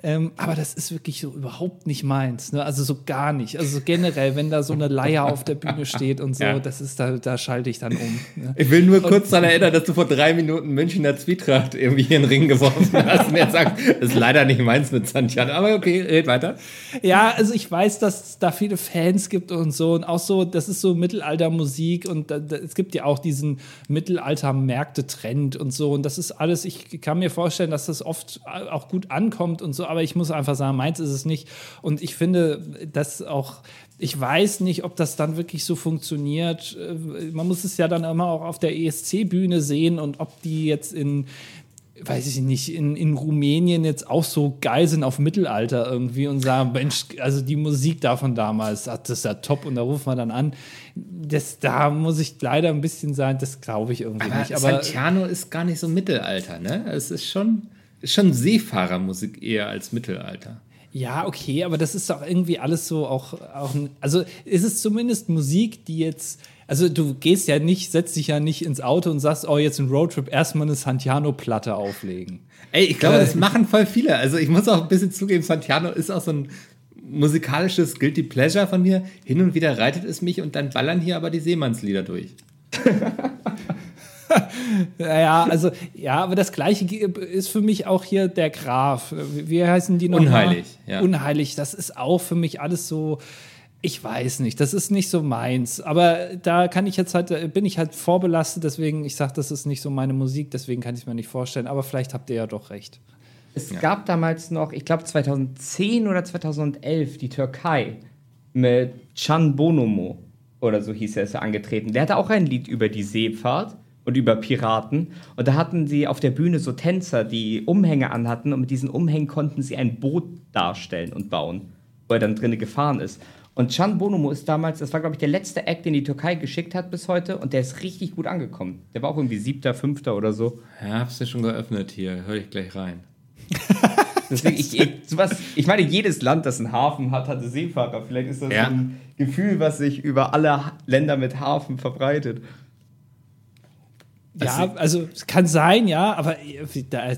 Ähm, aber das ist wirklich so überhaupt nicht meins. Ne? Also so gar nicht. Also so generell, wenn da so eine Leier auf der Bühne steht und so, Ja. das ist da, da schalte ich dann um. Ne? Ich will nur kurz daran erinnern, dass du vor drei Minuten Münchner Zwietracht irgendwie hier in den Ring geworfen hast und jetzt sagst, das ist leider nicht meins mit Santiano. Aber okay, red weiter. Ja, also ich weiß, dass es da viele Fans gibt und so und auch so, das ist so Mittelaltermusik und da, da, es gibt ja auch diesen Mittelalter-Märkte-Trend und so und das ist alles, ich kann mir vorstellen, dass das oft auch gut ankommt und so, aber ich muss einfach sagen, meins ist es nicht und ich finde, dass auch ich weiß nicht, ob das dann wirklich so funktioniert. Äh, Man muss es ja dann immer auch auf der ESC-Bühne sehen und ob die jetzt in weiß ich nicht, in, in Rumänien jetzt auch so geil sind auf Mittelalter irgendwie und sagen, Mensch, also die Musik da von damals, das ist ja top und da rufen wir dann an. Das, da muss ich leider ein bisschen sagen, das glaube ich irgendwie Aber, nicht. Aber Santiano ist gar nicht so Mittelalter, ne? Es ist schon, ist schon Seefahrermusik eher als Mittelalter. ja, okay, aber das ist doch irgendwie alles so auch, auch ein- also ist es zumindest Musik, die jetzt, also du gehst ja nicht, setzt dich ja nicht ins Auto und sagst, oh, jetzt ein Roadtrip, erstmal eine Santiano-Platte auflegen. Ey, ich glaube, das machen voll viele. Also ich muss auch ein bisschen zugeben, Santiano ist auch so ein musikalisches Guilty Pleasure von mir. Hin und wieder reitet es mich und dann ballern hier aber die Seemannslieder durch. <laughs> <laughs> ja, also, ja, aber das Gleiche ist für mich auch hier der Graf. Wie heißen die noch? Unheilig, ja. Unheilig, das ist auch für mich alles so. Ich weiß nicht, das ist nicht so meins. Aber da kann ich jetzt halt, bin ich halt vorbelastet, deswegen, ich sage, das ist nicht so meine Musik, deswegen kann ich es mir nicht vorstellen. Aber vielleicht habt ihr ja doch recht. Es ja. gab damals noch, ich glaube 2010 oder 2011, die Türkei mit Can Bonomo oder so hieß er, ist er angetreten. Der hatte auch ein Lied über die Seefahrt und über Piraten. Und da hatten sie auf der Bühne so Tänzer, die Umhänge anhatten und mit diesen Umhängen konnten sie ein Boot darstellen und bauen, wo er dann drinnen gefahren ist. Und Can Bonomo ist damals, das war glaube ich der letzte Act, den die Türkei geschickt hat bis heute und der ist richtig gut angekommen. Der war auch irgendwie siebter, fünfter oder so. Ja, hab's ja schon geöffnet hier, höre ich gleich rein. <laughs> Deswegen, ich, ich, sowas, ich meine, jedes Land, das einen Hafen hat, hatte Seefahrer. Vielleicht ist das ja. ein Gefühl, was sich über alle Länder mit Hafen verbreitet. Ja, also es kann sein, ja, aber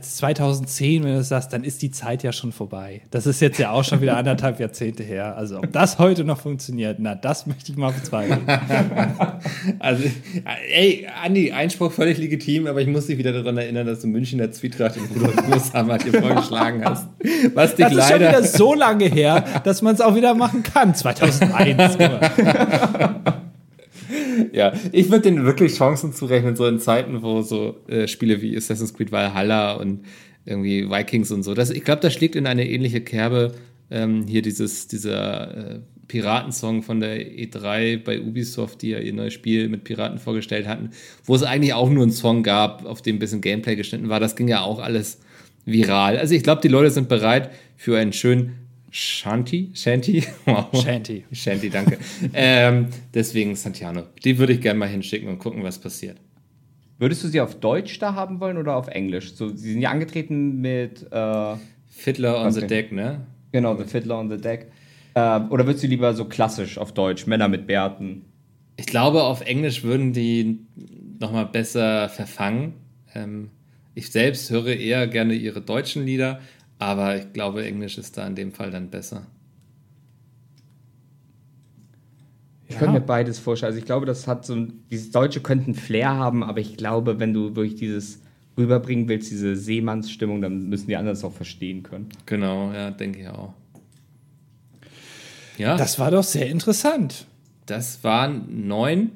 2010, wenn du das sagst, dann ist die Zeit ja schon vorbei. Das ist jetzt ja auch schon wieder anderthalb Jahrzehnte her. Also ob das heute noch funktioniert, na, das möchte ich mal bezweifeln. <laughs> also, ey, Andi, Einspruch völlig legitim, aber ich muss dich wieder daran erinnern, dass du Münchner Zwietracht in Rudolf Großhammer dir vorgeschlagen hast. Was dich das ist leider schon wieder so lange her, dass man es auch wieder machen kann. 2001. <laughs> <laughs> ja, ich würde denen wirklich Chancen zurechnen, so in Zeiten, wo so äh, Spiele wie Assassin's Creed Valhalla und irgendwie Vikings und so. Das, ich glaube, das schlägt in eine ähnliche Kerbe. Ähm, hier dieses, dieser äh, Piratensong von der E3 bei Ubisoft, die ja ihr neues Spiel mit Piraten vorgestellt hatten, wo es eigentlich auch nur einen Song gab, auf dem ein bisschen Gameplay geschnitten war. Das ging ja auch alles viral. Also ich glaube, die Leute sind bereit für einen schönen Shanti? Shanti? <laughs> Wow. Shanti. Shanti, danke. <laughs> ähm, deswegen Santiano. Die würde ich gerne mal hinschicken und gucken, was passiert. Würdest du sie auf Deutsch da haben wollen oder auf Englisch? So, sie sind ja angetreten mit äh, Fiddler on okay. the Deck, ne? Genau, The Fiddler on the Deck. Äh, oder würdest du lieber so klassisch auf Deutsch, Männer mit Bärten? Ich glaube, auf Englisch würden die nochmal besser verfangen. Ähm, ich selbst höre eher gerne ihre deutschen Lieder, aber ich glaube, Englisch ist da in dem Fall dann besser. Ich ja. könnte mir beides vorstellen. Also ich glaube, das hat so ein, dieses Deutsche könnte einen Flair haben, aber ich glaube, wenn du wirklich dieses rüberbringen willst, diese Seemannsstimmung, dann müssen die anderen es auch verstehen können. Genau, ja, denke ich auch. Ja. Das war doch sehr interessant. Das waren neun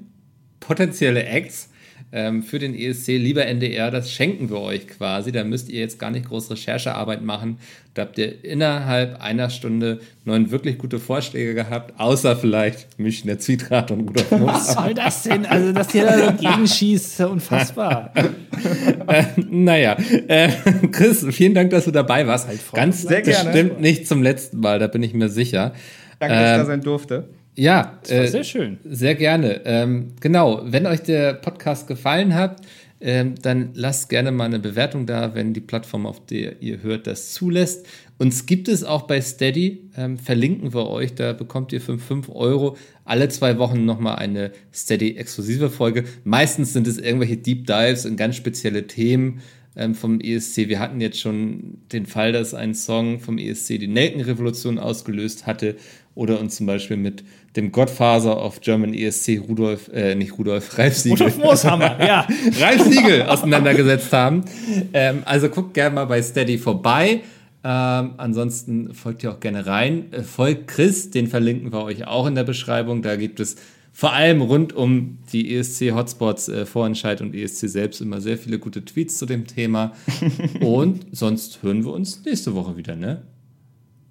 potenzielle Acts ähm, für den ESC, lieber NDR, das schenken wir euch quasi. Da müsst ihr jetzt gar nicht groß Recherchearbeit machen. Da habt ihr innerhalb einer Stunde neun wirklich gute Vorschläge gehabt, außer vielleicht Münchner Zwietracht und Rudolf <laughs> Moos. Was soll das denn? Also, dass ihr da so gegenschießt, ist ja unfassbar. <laughs> äh, naja, äh, Chris, vielen Dank, dass du dabei warst. Halt Ganz Sehr bestimmt gerne. nicht zum letzten Mal, da bin ich mir sicher. Danke, dass ich da ähm, sein durfte. Ja, äh, sehr schön. Sehr gerne. Ähm, genau, wenn euch der Podcast gefallen hat, ähm, dann lasst gerne mal eine Bewertung da, wenn die Plattform, auf der ihr hört, das zulässt. Uns gibt es auch bei Steady, ähm, verlinken wir euch, da bekommt ihr für 5 Euro alle zwei Wochen nochmal eine Steady-exklusive Folge. Meistens sind es irgendwelche Deep Dives in ganz spezielle Themen ähm, vom ESC. Wir hatten jetzt schon den Fall, dass ein Song vom ESC die Nelkenrevolution ausgelöst hatte oder uns zum Beispiel mit dem Godfather of German ESC Rudolf, äh, nicht Rudolf, Ralf Siegel. Rudolf Mooshammer, <laughs> ja. Ralf Siegel auseinandergesetzt haben. Ähm, also guckt gerne mal bei Steady vorbei. Ähm, ansonsten folgt ihr auch gerne rein. Äh, folgt Chris, den verlinken wir euch auch in der Beschreibung. Da gibt es vor allem rund um die ESC-Hotspots, äh, Vorentscheid und ESC selbst immer sehr viele gute Tweets zu dem Thema. <laughs> und sonst hören wir uns nächste Woche wieder, ne?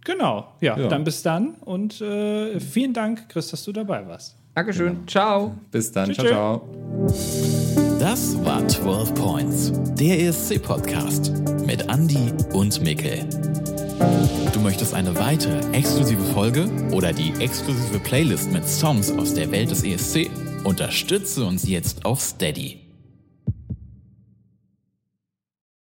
Genau, ja, ja. Dann bis dann und äh, vielen Dank, Chris, dass du dabei warst. Dankeschön. Genau. Ciao. Bis dann. Tschüss, ciao, ciao. Das war 12 Points, der ESC-Podcast mit Andy und Mikkel. Du möchtest eine weitere exklusive Folge oder die exklusive Playlist mit Songs aus der Welt des ESC? Unterstütze uns jetzt auf Steady.